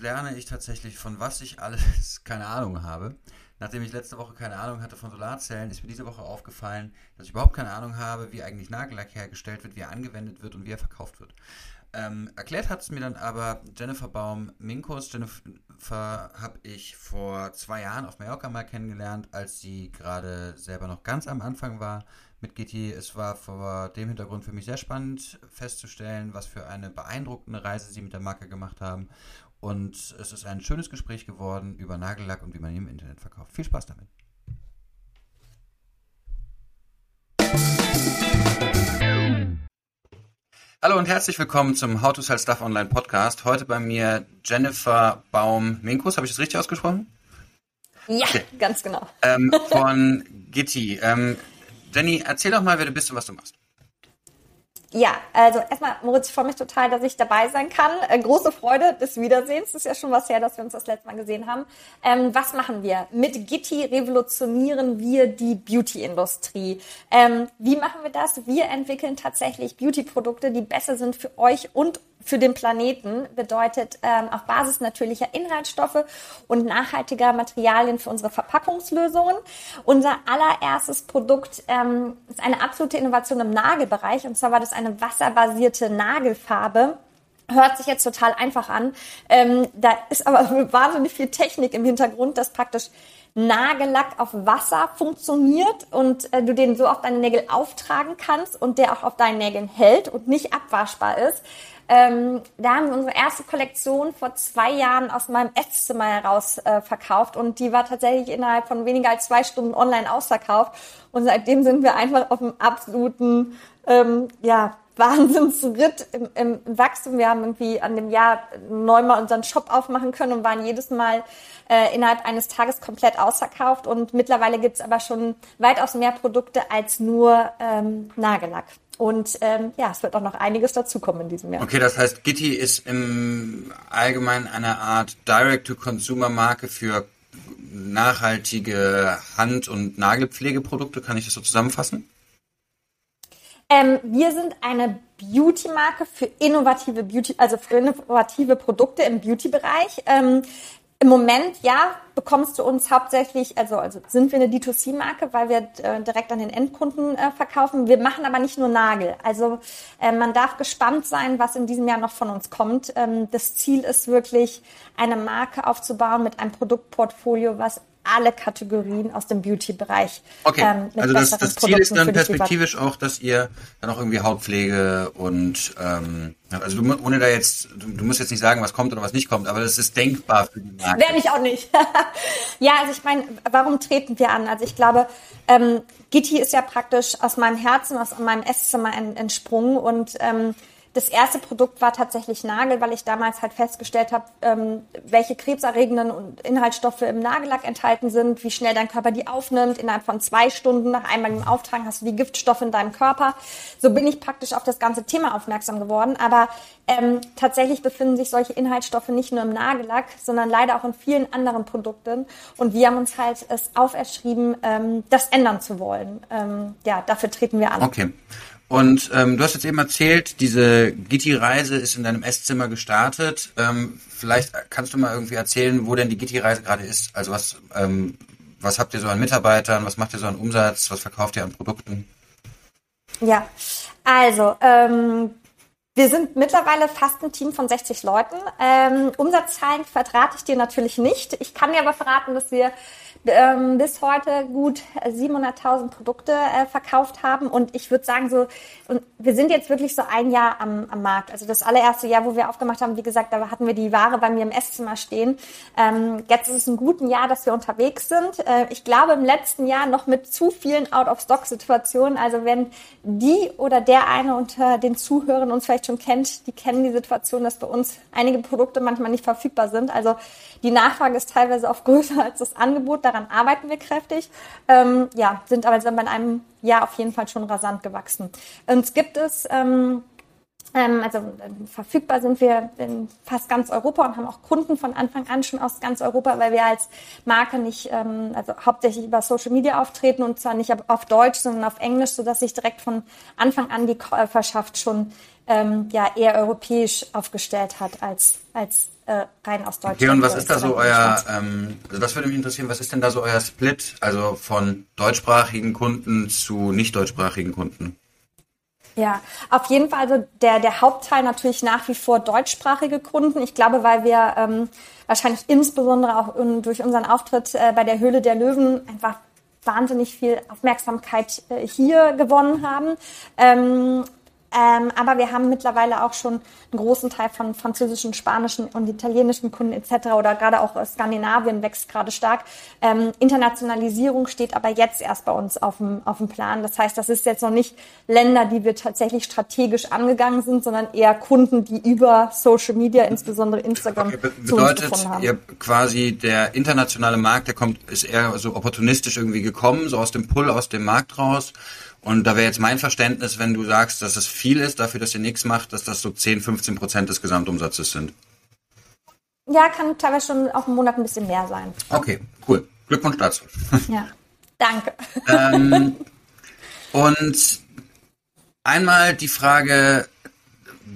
lerne ich tatsächlich, von was ich alles keine Ahnung habe. Nachdem ich letzte Woche keine Ahnung hatte von Solarzellen, ist mir diese Woche aufgefallen, dass ich überhaupt keine Ahnung habe, wie eigentlich Nagellack hergestellt wird, wie er angewendet wird und wie er verkauft wird. Ähm, erklärt hat es mir dann aber Jennifer Baum-Minkos. Jennifer habe ich vor zwei Jahren auf Mallorca mal kennengelernt, als sie gerade selber noch ganz am Anfang war mit Gitti. Es war vor dem Hintergrund für mich sehr spannend festzustellen, was für eine beeindruckende Reise sie mit der Marke gemacht haben. Und es ist ein schönes Gespräch geworden über Nagellack und wie man ihn im Internet verkauft. Viel Spaß damit. Hallo und herzlich willkommen zum How to Sell Stuff Online Podcast. Heute bei mir Jennifer Baum-Minkus. Habe ich das richtig ausgesprochen? Ja, okay. ganz genau. Ähm, von Gitti. Ähm, Jenny, erzähl doch mal, wer du bist und was du machst. Ja, also erstmal, Moritz, ich freue mich total, dass ich dabei sein kann. Äh, große Freude des Wiedersehens. Das ist ja schon was her, dass wir uns das letzte Mal gesehen haben. Ähm, was machen wir? Mit Gitti revolutionieren wir die Beauty-Industrie. Ähm, wie machen wir das? Wir entwickeln tatsächlich Beauty-Produkte, die besser sind für euch und für den Planeten bedeutet ähm, auf Basis natürlicher Inhaltsstoffe und nachhaltiger Materialien für unsere Verpackungslösungen. Unser allererstes Produkt ähm, ist eine absolute Innovation im Nagelbereich und zwar war das eine wasserbasierte Nagelfarbe. Hört sich jetzt total einfach an. Ähm, da ist aber wahnsinnig viel Technik im Hintergrund, dass praktisch Nagellack auf Wasser funktioniert und äh, du den so auf deine Nägel auftragen kannst und der auch auf deinen Nägeln hält und nicht abwaschbar ist. Ähm, da haben wir unsere erste Kollektion vor zwei Jahren aus meinem Esszimmer heraus äh, verkauft und die war tatsächlich innerhalb von weniger als zwei Stunden online ausverkauft. Und seitdem sind wir einfach auf einem absoluten ähm, ja, Wahnsinnsritt im, im, Wachstum. Wir haben irgendwie an dem Jahr neunmal unseren Shop aufmachen können und waren jedes Mal äh, innerhalb eines Tages komplett ausverkauft. Und mittlerweile gibt's aber schon weitaus mehr Produkte als nur ähm, Nagellack. Und ähm, ja, es wird auch noch einiges dazukommen in diesem Jahr. Okay, das heißt, Gitti ist im Allgemeinen eine Art Direct-to-Consumer-Marke für nachhaltige Hand- und Nagelpflegeprodukte. Kann ich das so zusammenfassen? Ähm, wir sind eine Beauty-Marke für innovative Beauty, also für innovative Produkte im Beauty-Bereich. Ähm, im Moment, ja, bekommst du uns hauptsächlich, also, also sind wir eine D2C-Marke, weil wir äh, direkt an den Endkunden äh, verkaufen. Wir machen aber nicht nur Nagel. Also äh, man darf gespannt sein, was in diesem Jahr noch von uns kommt. Ähm, das Ziel ist wirklich, eine Marke aufzubauen mit einem Produktportfolio, was alle Kategorien aus dem Beauty-Bereich. Okay, ähm, also das, das Ziel ist dann perspektivisch auch, dass ihr dann auch irgendwie Hautpflege und ähm, also du, ohne da jetzt, du, du, musst jetzt nicht sagen, was kommt oder was nicht kommt, aber das ist denkbar für die Marke. Wäre ich auch nicht. ja, also ich meine, warum treten wir an? Also ich glaube, ähm, Gitti ist ja praktisch aus meinem Herzen, aus meinem Esszimmer entsprungen und ähm, das erste Produkt war tatsächlich Nagel, weil ich damals halt festgestellt habe, ähm, welche krebserregenden und Inhaltsstoffe im Nagellack enthalten sind, wie schnell dein Körper die aufnimmt. Innerhalb von zwei Stunden nach einmal im Auftragen hast du die Giftstoffe in deinem Körper. So bin ich praktisch auf das ganze Thema aufmerksam geworden. Aber ähm, tatsächlich befinden sich solche Inhaltsstoffe nicht nur im Nagellack, sondern leider auch in vielen anderen Produkten. Und wir haben uns halt es auferschrieben, ähm, das ändern zu wollen. Ähm, ja, dafür treten wir an. Okay. Und ähm, du hast jetzt eben erzählt, diese Gitti-Reise ist in deinem Esszimmer gestartet. Ähm, vielleicht kannst du mal irgendwie erzählen, wo denn die Gitti-Reise gerade ist. Also was, ähm, was habt ihr so an Mitarbeitern, was macht ihr so an Umsatz, was verkauft ihr an Produkten? Ja, also ähm, wir sind mittlerweile fast ein Team von 60 Leuten. Ähm, Umsatzzahlen verrate ich dir natürlich nicht. Ich kann dir aber verraten, dass wir ähm, bis heute gut 700.000 Produkte äh, verkauft haben. Und ich würde sagen, so, und wir sind jetzt wirklich so ein Jahr am, am Markt. Also das allererste Jahr, wo wir aufgemacht haben, wie gesagt, da hatten wir die Ware bei mir im Esszimmer stehen. Ähm, jetzt ist es ein guten Jahr, dass wir unterwegs sind. Äh, ich glaube, im letzten Jahr noch mit zu vielen Out-of-Stock-Situationen. Also wenn die oder der eine unter den Zuhörern uns vielleicht schon kennt, die kennen die Situation, dass bei uns einige Produkte manchmal nicht verfügbar sind. Also die Nachfrage ist teilweise auch größer als das Angebot daran arbeiten wir kräftig. Ähm, ja, sind aber in einem Jahr auf jeden Fall schon rasant gewachsen. Uns gibt es Ähm, also äh, verfügbar sind wir in fast ganz Europa und haben auch Kunden von Anfang an schon aus ganz Europa, weil wir als Marke nicht, ähm, also hauptsächlich über Social Media auftreten und zwar nicht auf Deutsch, sondern auf Englisch, sodass sich direkt von Anfang an die Käuferschaft schon ähm, ja eher europäisch aufgestellt hat als als äh, rein aus Deutschland. Okay, und was ist da so euer, ähm, also das würde mich interessieren, was ist denn da so euer Split, also von deutschsprachigen Kunden zu nicht deutschsprachigen Kunden? Ja, auf jeden Fall also der, der Hauptteil natürlich nach wie vor deutschsprachige Kunden. Ich glaube, weil wir ähm, wahrscheinlich insbesondere auch in, durch unseren Auftritt äh, bei der Höhle der Löwen einfach wahnsinnig viel Aufmerksamkeit äh, hier gewonnen haben. Ähm, ähm, aber wir haben mittlerweile auch schon einen großen Teil von französischen, spanischen und italienischen Kunden etc. oder gerade auch Skandinavien wächst gerade stark. Ähm, Internationalisierung steht aber jetzt erst bei uns auf dem, auf dem Plan. Das heißt, das ist jetzt noch nicht Länder, die wir tatsächlich strategisch angegangen sind, sondern eher Kunden, die über Social Media, insbesondere Instagram, okay, be bedeutet, uns gefunden haben. Ihr quasi der internationale Markt, der kommt, ist eher so opportunistisch irgendwie gekommen, so aus dem Pull aus dem Markt raus und da wäre jetzt mein Verständnis, wenn du sagst, dass es viel ist, dafür, dass ihr nichts macht, dass das so 10, 15 Prozent des Gesamtumsatzes sind. Ja, kann teilweise schon auch im Monat ein bisschen mehr sein. Okay, cool. Glückwunsch dazu. Ja, danke. Ähm, und einmal die Frage,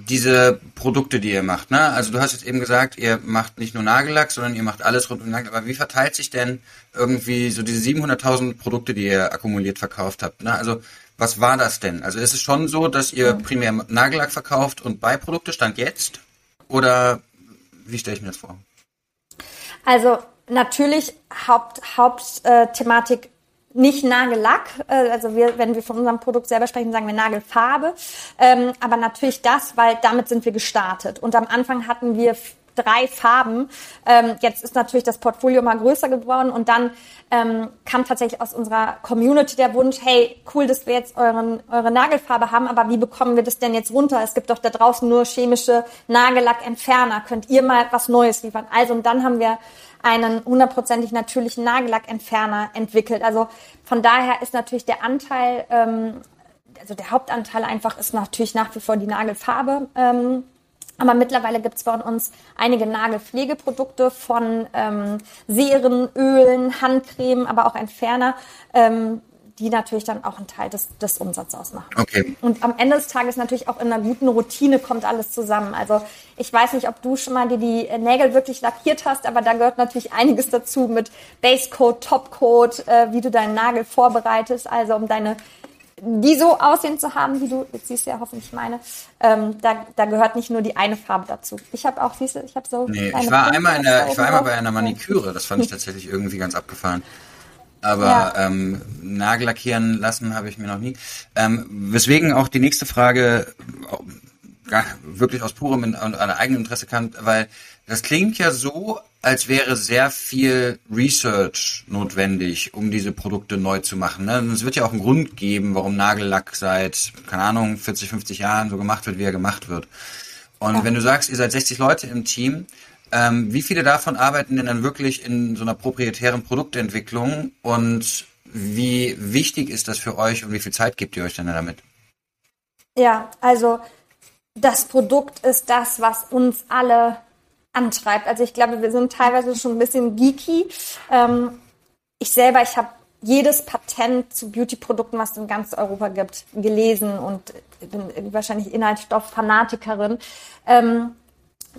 diese Produkte, die ihr macht, ne? Also du hast jetzt eben gesagt, ihr macht nicht nur Nagellack, sondern ihr macht alles rund um Nagellack. Aber wie verteilt sich denn irgendwie so diese 700.000 Produkte, die ihr akkumuliert verkauft habt? Ne? Also was war das denn? Also ist es schon so, dass ihr primär Nagellack verkauft und Beiprodukte stand jetzt? Oder wie stelle ich mir das vor? Also natürlich Haupt, Hauptthematik nicht Nagellack, äh, also wir, wenn wir von unserem Produkt selber sprechen, sagen wir Nagelfarbe, ähm, aber natürlich das, weil damit sind wir gestartet. Und am Anfang hatten wir drei Farben. Ähm, jetzt ist natürlich das Portfolio mal größer geworden und dann ähm, kam tatsächlich aus unserer Community der Wunsch, hey, cool, dass wir jetzt euren, eure Nagelfarbe haben, aber wie bekommen wir das denn jetzt runter? Es gibt doch da draußen nur chemische Nagellackentferner. Könnt ihr mal was Neues liefern? Also und dann haben wir einen hundertprozentig natürlichen Nagellackentferner entwickelt. Also von daher ist natürlich der Anteil, ähm, also der Hauptanteil einfach ist natürlich nach wie vor die Nagelfarbe. Ähm, aber mittlerweile gibt es bei uns einige Nagelpflegeprodukte von ähm, Seren, Ölen, Handcreme, aber auch Entferner, ähm, die natürlich dann auch einen Teil des, des Umsatzes ausmachen. Okay. Und am Ende des Tages natürlich auch in einer guten Routine kommt alles zusammen. Also ich weiß nicht, ob du schon mal dir die Nägel wirklich lackiert hast, aber da gehört natürlich einiges dazu mit Basecoat, Topcoat, äh, wie du deinen Nagel vorbereitest, also um deine die so aussehen zu haben, wie du, jetzt siehst du ja hoffentlich meine, ähm, da, da gehört nicht nur die eine Farbe dazu. Ich habe auch, siehst du, ich habe so. Nee, ich war einmal in der, ich war einmal bei einer Maniküre, das fand ich tatsächlich irgendwie ganz abgefahren. Aber ja. ähm, Nagel lackieren lassen habe ich mir noch nie. Ähm, weswegen auch die nächste Frage äh, wirklich aus purem und einer eigenen Interesse kam, weil das klingt ja so, als wäre sehr viel Research notwendig, um diese Produkte neu zu machen. Ne? Es wird ja auch einen Grund geben, warum Nagellack seit, keine Ahnung, 40, 50 Jahren so gemacht wird, wie er gemacht wird. Und ja. wenn du sagst, ihr seid 60 Leute im Team, ähm, wie viele davon arbeiten denn dann wirklich in so einer proprietären Produktentwicklung und wie wichtig ist das für euch und wie viel Zeit gebt ihr euch denn damit? Ja, also das Produkt ist das, was uns alle antreibt. Also ich glaube, wir sind teilweise schon ein bisschen geeky. Ähm, ich selber, ich habe jedes Patent zu Beauty-Produkten, was es in ganz Europa gibt, gelesen und bin wahrscheinlich Inhaltsstoff-Fanatikerin. Ähm,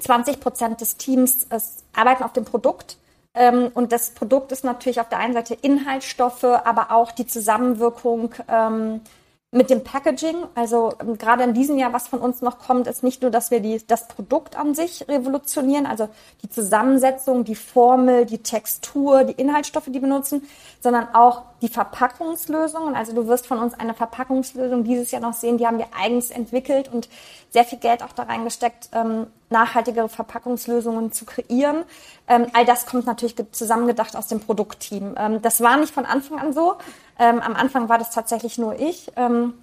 20 Prozent des Teams arbeiten auf dem Produkt. Ähm, und das Produkt ist natürlich auf der einen Seite Inhaltsstoffe, aber auch die Zusammenwirkung ähm, mit dem Packaging, also ähm, gerade in diesem Jahr, was von uns noch kommt, ist nicht nur, dass wir die, das Produkt an sich revolutionieren, also die Zusammensetzung, die Formel, die Textur, die Inhaltsstoffe, die wir benutzen, sondern auch die Verpackungslösungen. Also du wirst von uns eine Verpackungslösung dieses Jahr noch sehen, die haben wir eigens entwickelt und sehr viel Geld auch da reingesteckt, ähm, nachhaltigere Verpackungslösungen zu kreieren. Ähm, all das kommt natürlich zusammengedacht aus dem Produktteam. Ähm, das war nicht von Anfang an so. Ähm, am Anfang war das tatsächlich nur ich. Ähm,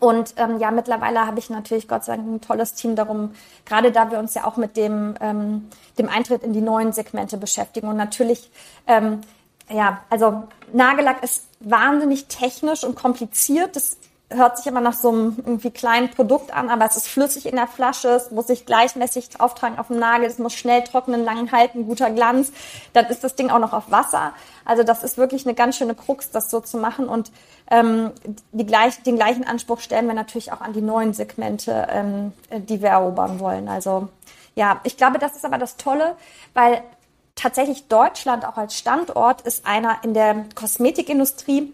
und ähm, ja, mittlerweile habe ich natürlich Gott sei Dank ein tolles Team darum, gerade da wir uns ja auch mit dem, ähm, dem Eintritt in die neuen Segmente beschäftigen. Und natürlich, ähm, ja, also Nagellack ist wahnsinnig technisch und kompliziert. Das hört sich immer nach so einem irgendwie kleinen Produkt an, aber es ist flüssig in der Flasche, es muss sich gleichmäßig auftragen auf dem Nagel, es muss schnell trocknen, lang halten, guter Glanz. Dann ist das Ding auch noch auf Wasser. Also das ist wirklich eine ganz schöne Krux, das so zu machen. Und ähm, die gleich, den gleichen Anspruch stellen wir natürlich auch an die neuen Segmente, ähm, die wir erobern wollen. Also ja, ich glaube, das ist aber das Tolle, weil tatsächlich Deutschland auch als Standort ist einer in der Kosmetikindustrie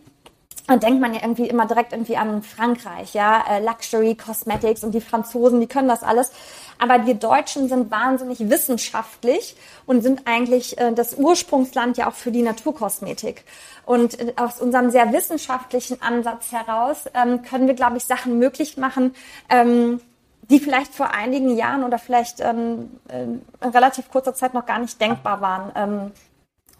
und denkt man ja irgendwie immer direkt irgendwie an Frankreich, ja, äh, Luxury Cosmetics und die Franzosen, die können das alles. Aber wir Deutschen sind wahnsinnig wissenschaftlich und sind eigentlich äh, das Ursprungsland ja auch für die Naturkosmetik. Und äh, aus unserem sehr wissenschaftlichen Ansatz heraus ähm, können wir, glaube ich, Sachen möglich machen, ähm, die vielleicht vor einigen Jahren oder vielleicht ähm, in relativ kurzer Zeit noch gar nicht denkbar waren.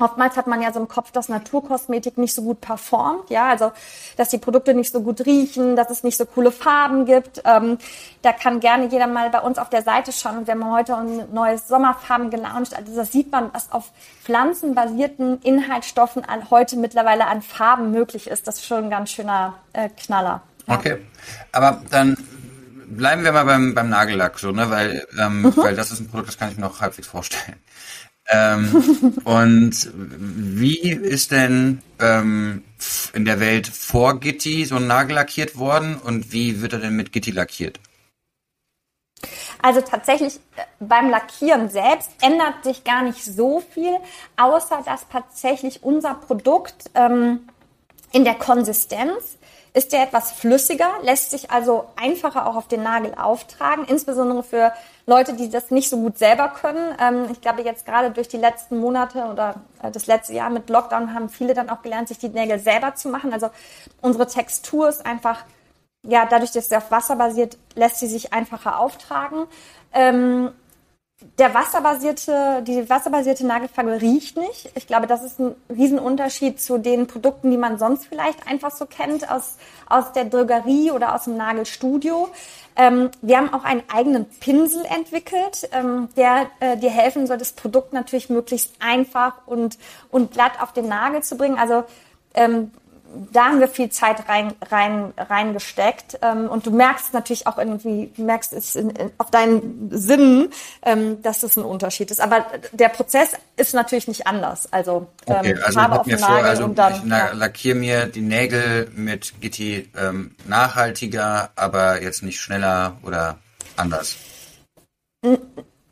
Oftmals hat man ja so im Kopf, dass Naturkosmetik nicht so gut performt, ja, also dass die Produkte nicht so gut riechen, dass es nicht so coole Farben gibt. Ähm, da kann gerne jeder mal bei uns auf der Seite schauen und wir haben heute ein neues Sommerfarben gelauncht. Also da sieht man, was auf pflanzenbasierten Inhaltsstoffen an, heute mittlerweile an Farben möglich ist. Das ist schon ein ganz schöner äh, Knaller. Ja. Okay, aber dann bleiben wir mal beim, beim Nagellack so, ne, weil, ähm, mhm. weil das ist ein Produkt, das kann ich mir noch halbwegs vorstellen. Ähm, und wie ist denn ähm, in der Welt vor Gitti so ein Nagel lackiert worden und wie wird er denn mit Gitti lackiert? Also tatsächlich äh, beim Lackieren selbst ändert sich gar nicht so viel, außer dass tatsächlich unser Produkt ähm, in der Konsistenz ist der etwas flüssiger, lässt sich also einfacher auch auf den Nagel auftragen, insbesondere für Leute, die das nicht so gut selber können. Ähm, ich glaube, jetzt gerade durch die letzten Monate oder äh, das letzte Jahr mit Lockdown haben viele dann auch gelernt, sich die Nägel selber zu machen. Also unsere Textur ist einfach, ja, dadurch, dass sie auf Wasser basiert, lässt sie sich einfacher auftragen. Ähm, der wasserbasierte, die wasserbasierte Nagelfarbe riecht nicht. Ich glaube, das ist ein Riesenunterschied zu den Produkten, die man sonst vielleicht einfach so kennt aus, aus der Drogerie oder aus dem Nagelstudio. Ähm, wir haben auch einen eigenen Pinsel entwickelt, ähm, der äh, dir helfen soll, das Produkt natürlich möglichst einfach und, und glatt auf den Nagel zu bringen. Also ähm, da haben wir viel Zeit rein, rein, reingesteckt. Ähm, und du merkst natürlich auch irgendwie, du merkst es in, in, auf deinen Sinnen, ähm, dass es ein Unterschied ist. Aber der Prozess ist natürlich nicht anders. Also, ähm, okay, also Farbe auf mir vor, also und dann, ich ja. lackiere mir die Nägel mit Gitti ähm, nachhaltiger, aber jetzt nicht schneller oder anders.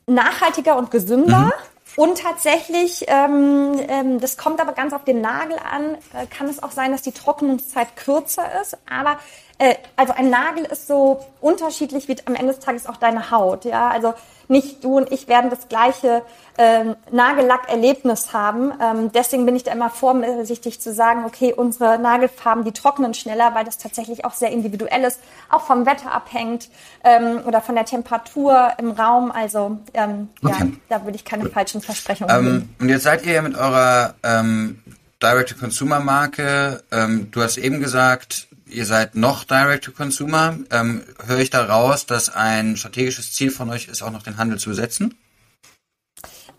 Nachhaltiger und gesünder. Mhm. Und tatsächlich, ähm, ähm, das kommt aber ganz auf den Nagel an, äh, kann es auch sein, dass die Trocknungszeit kürzer ist. Aber äh, also ein Nagel ist so unterschiedlich wie am Ende des Tages auch deine Haut. Ja, also nicht du und ich werden das gleiche ähm, Nagellackerlebnis haben. Ähm, deswegen bin ich da immer vorsichtig zu sagen, okay, unsere Nagelfarben, die trocknen schneller, weil das tatsächlich auch sehr individuell ist, auch vom Wetter abhängt ähm, oder von der Temperatur im Raum. Also ähm, okay. ja, da würde ich keine falschen Versprechungen ähm, geben. Und jetzt seid ihr ja mit eurer ähm, Direct-to-Consumer-Marke, ähm, du hast eben gesagt, ihr seid noch Direct-to-Consumer. Ähm, höre ich da raus, dass ein strategisches Ziel von euch ist, auch noch den Handel zu besetzen?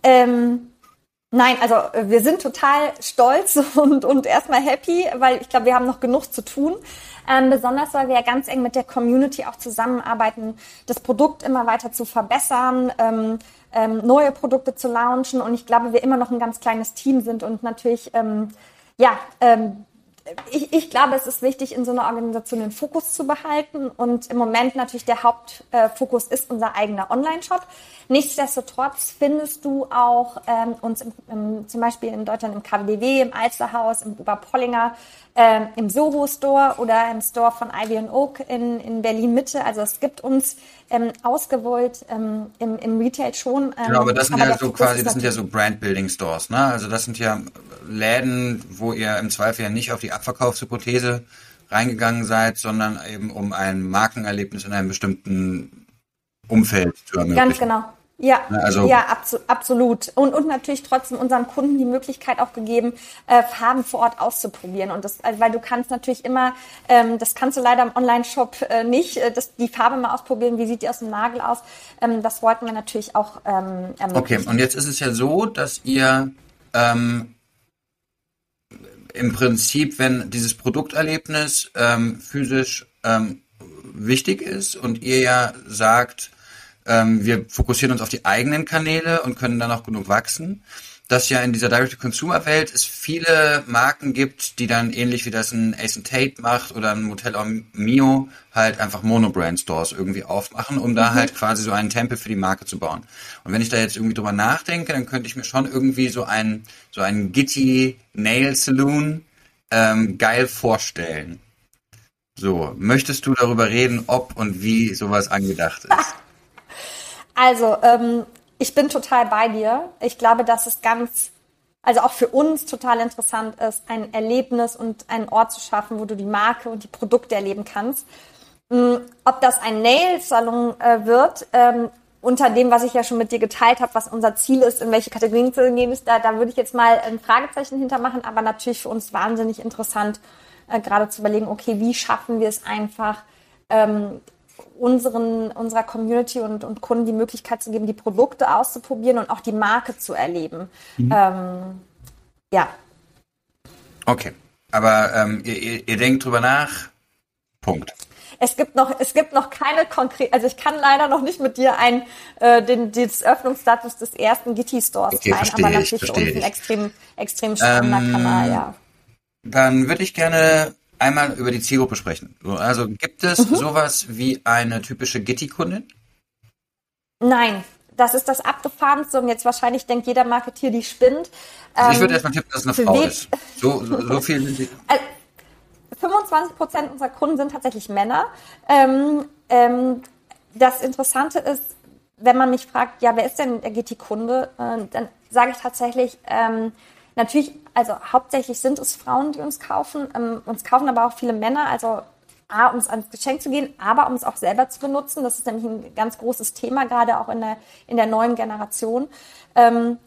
Ähm, nein, also wir sind total stolz und, und erstmal happy, weil ich glaube, wir haben noch genug zu tun. Ähm, besonders, weil wir ja ganz eng mit der Community auch zusammenarbeiten, das Produkt immer weiter zu verbessern, ähm, ähm, neue Produkte zu launchen. Und ich glaube, wir immer noch ein ganz kleines Team sind und natürlich, ähm, ja, ähm, ich, ich glaube, es ist wichtig, in so einer Organisation den Fokus zu behalten. Und im Moment natürlich der Hauptfokus ist unser eigener Online-Shop. Nichtsdestotrotz findest du auch ähm, uns im, im, zum Beispiel in Deutschland im KWDW, im Alsterhaus, im Oberpollinger, ähm, im Soho Store oder im Store von Ivy and Oak in, in Berlin Mitte. Also es gibt uns ähm, ausgewollt ähm, im, im Retail schon. Ähm, genau, aber das sind aber ja so quasi, das sind ja so Brand-Building Stores, ne? Also das sind ja Läden, wo ihr im Zweifel ja nicht auf die Abverkaufshypothese reingegangen seid, sondern eben um ein Markenerlebnis in einem bestimmten Umfeld zu ermöglichen. Ganz genau. Ja, also, ja, abso absolut. Und, und natürlich trotzdem unseren Kunden die Möglichkeit auch gegeben, äh, Farben vor Ort auszuprobieren. Und das, also, weil du kannst natürlich immer, ähm, das kannst du leider im Online-Shop äh, nicht, äh, das, die Farbe mal ausprobieren, wie sieht die aus dem Nagel aus. Ähm, das wollten wir natürlich auch ähm, ermöglichen. Okay, und jetzt ist es ja so, dass ihr ähm, im Prinzip, wenn dieses Produkterlebnis ähm, physisch ähm, wichtig ist und ihr ja sagt, ähm, wir fokussieren uns auf die eigenen Kanäle und können dann auch genug wachsen, dass ja in dieser Direct-to-Consumer-Welt es viele Marken gibt, die dann ähnlich wie das ein Ace Tate macht oder ein Motel Mio halt einfach Monobrand-Stores irgendwie aufmachen, um da mhm. halt quasi so einen Tempel für die Marke zu bauen. Und wenn ich da jetzt irgendwie drüber nachdenke, dann könnte ich mir schon irgendwie so einen so einen Gitty Nail Saloon ähm, geil vorstellen. So, möchtest du darüber reden, ob und wie sowas angedacht ist? Also, ähm, ich bin total bei dir. Ich glaube, dass es ganz, also auch für uns total interessant ist, ein Erlebnis und einen Ort zu schaffen, wo du die Marke und die Produkte erleben kannst. Ähm, ob das ein Nail-Salon äh, wird, ähm, unter dem, was ich ja schon mit dir geteilt habe, was unser Ziel ist, in welche Kategorien zu gehen ist, da, da würde ich jetzt mal ein Fragezeichen hintermachen, aber natürlich für uns wahnsinnig interessant, äh, gerade zu überlegen, okay, wie schaffen wir es einfach, ähm, unseren, unserer Community und, und Kunden die Möglichkeit zu geben, die Produkte auszuprobieren und auch die Marke zu erleben. Mhm. Ähm, ja. Okay, aber ähm, ihr, ihr denkt drüber nach, Punkt. Es gibt noch, es gibt noch keine konkrete, also ich kann leider noch nicht mit dir ein, äh, den, den Öffnungsstatus des ersten Gitti Stores okay, teilen, aber natürlich für uns ein extrem, extrem spannender ähm, Kanal, ja. Dann würde ich gerne einmal über die Zielgruppe sprechen. Also gibt es mhm. sowas wie eine typische Gitti-Kundin? Nein, das ist das Abgefahrenste und jetzt wahrscheinlich denkt jeder Marketier, die spinnt. Also ich würde ähm, erstmal tippen, dass es eine Frau ist. So, so, so viel sind sie. 25 Prozent unserer Kunden sind tatsächlich Männer. Ähm, ähm, das Interessante ist, wenn man mich fragt, ja, wer ist denn der GT-Kunde, äh, dann sage ich tatsächlich, ähm, natürlich, also hauptsächlich sind es Frauen, die uns kaufen. Ähm, uns kaufen aber auch viele Männer, also A, um es ans Geschenk zu gehen, aber um es auch selber zu benutzen. Das ist nämlich ein ganz großes Thema, gerade auch in der, in der neuen Generation. Ähm,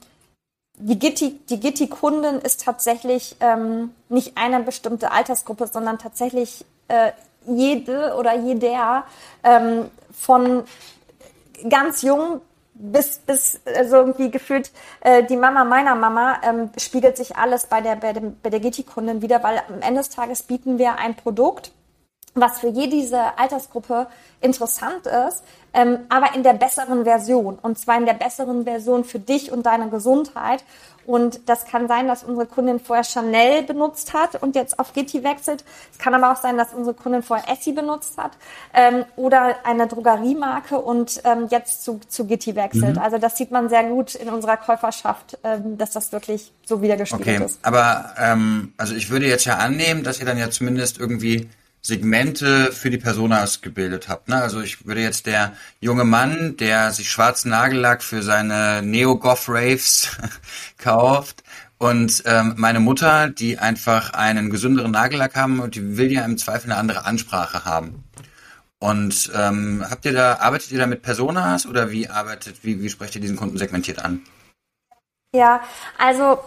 die Gitti, die Gitti-Kundin ist tatsächlich ähm, nicht eine bestimmte Altersgruppe, sondern tatsächlich äh, jede oder jeder ähm, von ganz jung bis bis also irgendwie gefühlt äh, die Mama meiner Mama ähm, spiegelt sich alles bei der bei, dem, bei der Gitti-Kundin wieder, weil am Ende des Tages bieten wir ein Produkt, was für jede diese Altersgruppe interessant ist, ähm, aber in der besseren Version. Und zwar in der besseren Version für dich und deine Gesundheit. Und das kann sein, dass unsere Kundin vorher Chanel benutzt hat und jetzt auf Gitti wechselt. Es kann aber auch sein, dass unsere Kundin vorher Essie benutzt hat ähm, oder eine Drogeriemarke und ähm, jetzt zu, zu Gitti wechselt. Mhm. Also das sieht man sehr gut in unserer Käuferschaft, ähm, dass das wirklich so wiedergespiegelt okay. ist. Aber ähm, also ich würde jetzt ja annehmen, dass ihr dann ja zumindest irgendwie Segmente für die Personas gebildet habt. Ne? Also ich würde jetzt der junge Mann, der sich schwarzen Nagellack für seine Neo-Goth-Raves kauft und ähm, meine Mutter, die einfach einen gesünderen Nagellack haben und die will ja im Zweifel eine andere Ansprache haben. Und ähm, habt ihr da, arbeitet ihr da mit Personas oder wie arbeitet, wie, wie sprecht ihr diesen Kunden segmentiert an? Ja, also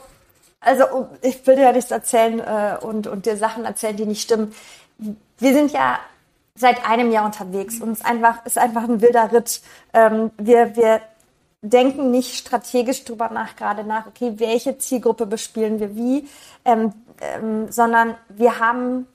also ich will dir ja nichts erzählen äh, und, und dir Sachen erzählen, die nicht stimmen wir sind ja seit einem Jahr unterwegs und es ist einfach, ist einfach ein wilder Ritt. Ähm, wir, wir denken nicht strategisch drüber nach, gerade nach, okay, welche Zielgruppe bespielen wir wie, ähm, ähm, sondern wir haben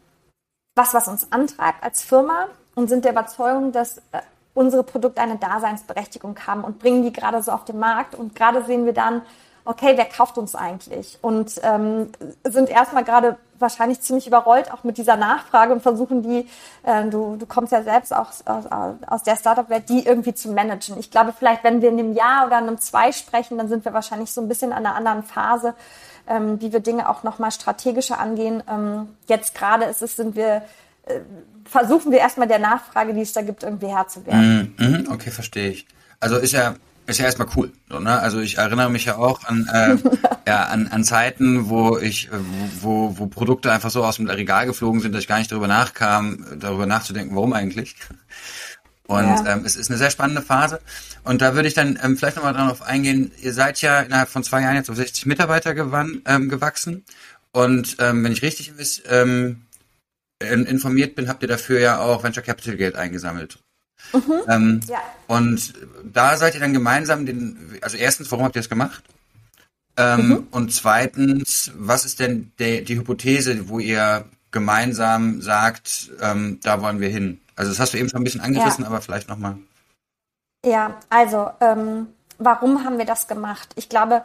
was, was uns antreibt als Firma und sind der Überzeugung, dass äh, unsere Produkte eine Daseinsberechtigung haben und bringen die gerade so auf den Markt. Und gerade sehen wir dann, okay, wer kauft uns eigentlich? Und ähm, sind erstmal gerade wahrscheinlich ziemlich überrollt, auch mit dieser Nachfrage und versuchen die, äh, du, du kommst ja selbst auch aus, aus der Startup-Welt, die irgendwie zu managen. Ich glaube, vielleicht, wenn wir in einem Jahr oder in einem Zwei sprechen, dann sind wir wahrscheinlich so ein bisschen an einer anderen Phase, ähm, wie wir Dinge auch nochmal strategischer angehen. Ähm, jetzt gerade ist es, sind wir, äh, versuchen wir erstmal der Nachfrage, die es da gibt, irgendwie Herr zu werden. Mm, mm, okay, verstehe ich. Also ist ja ist ja erstmal cool. So, ne? Also ich erinnere mich ja auch an, äh, ja, an, an Zeiten, wo ich, äh, wo, wo Produkte einfach so aus dem Regal geflogen sind, dass ich gar nicht darüber nachkam, darüber nachzudenken, warum eigentlich. Und ja. ähm, es ist eine sehr spannende Phase. Und da würde ich dann ähm, vielleicht nochmal darauf eingehen, ihr seid ja innerhalb von zwei Jahren jetzt auf 60 Mitarbeiter gewann, ähm, gewachsen. Und ähm, wenn ich richtig ähm, informiert bin, habt ihr dafür ja auch Venture Capital Geld eingesammelt. Mhm. Ähm, ja. Und da seid ihr dann gemeinsam den, also erstens, warum habt ihr das gemacht? Ähm, mhm. Und zweitens, was ist denn der, die Hypothese, wo ihr gemeinsam sagt, ähm, da wollen wir hin? Also das hast du eben schon ein bisschen angerissen, Ja. aber vielleicht nochmal. Ja, also, ähm, warum haben wir das gemacht? Ich glaube,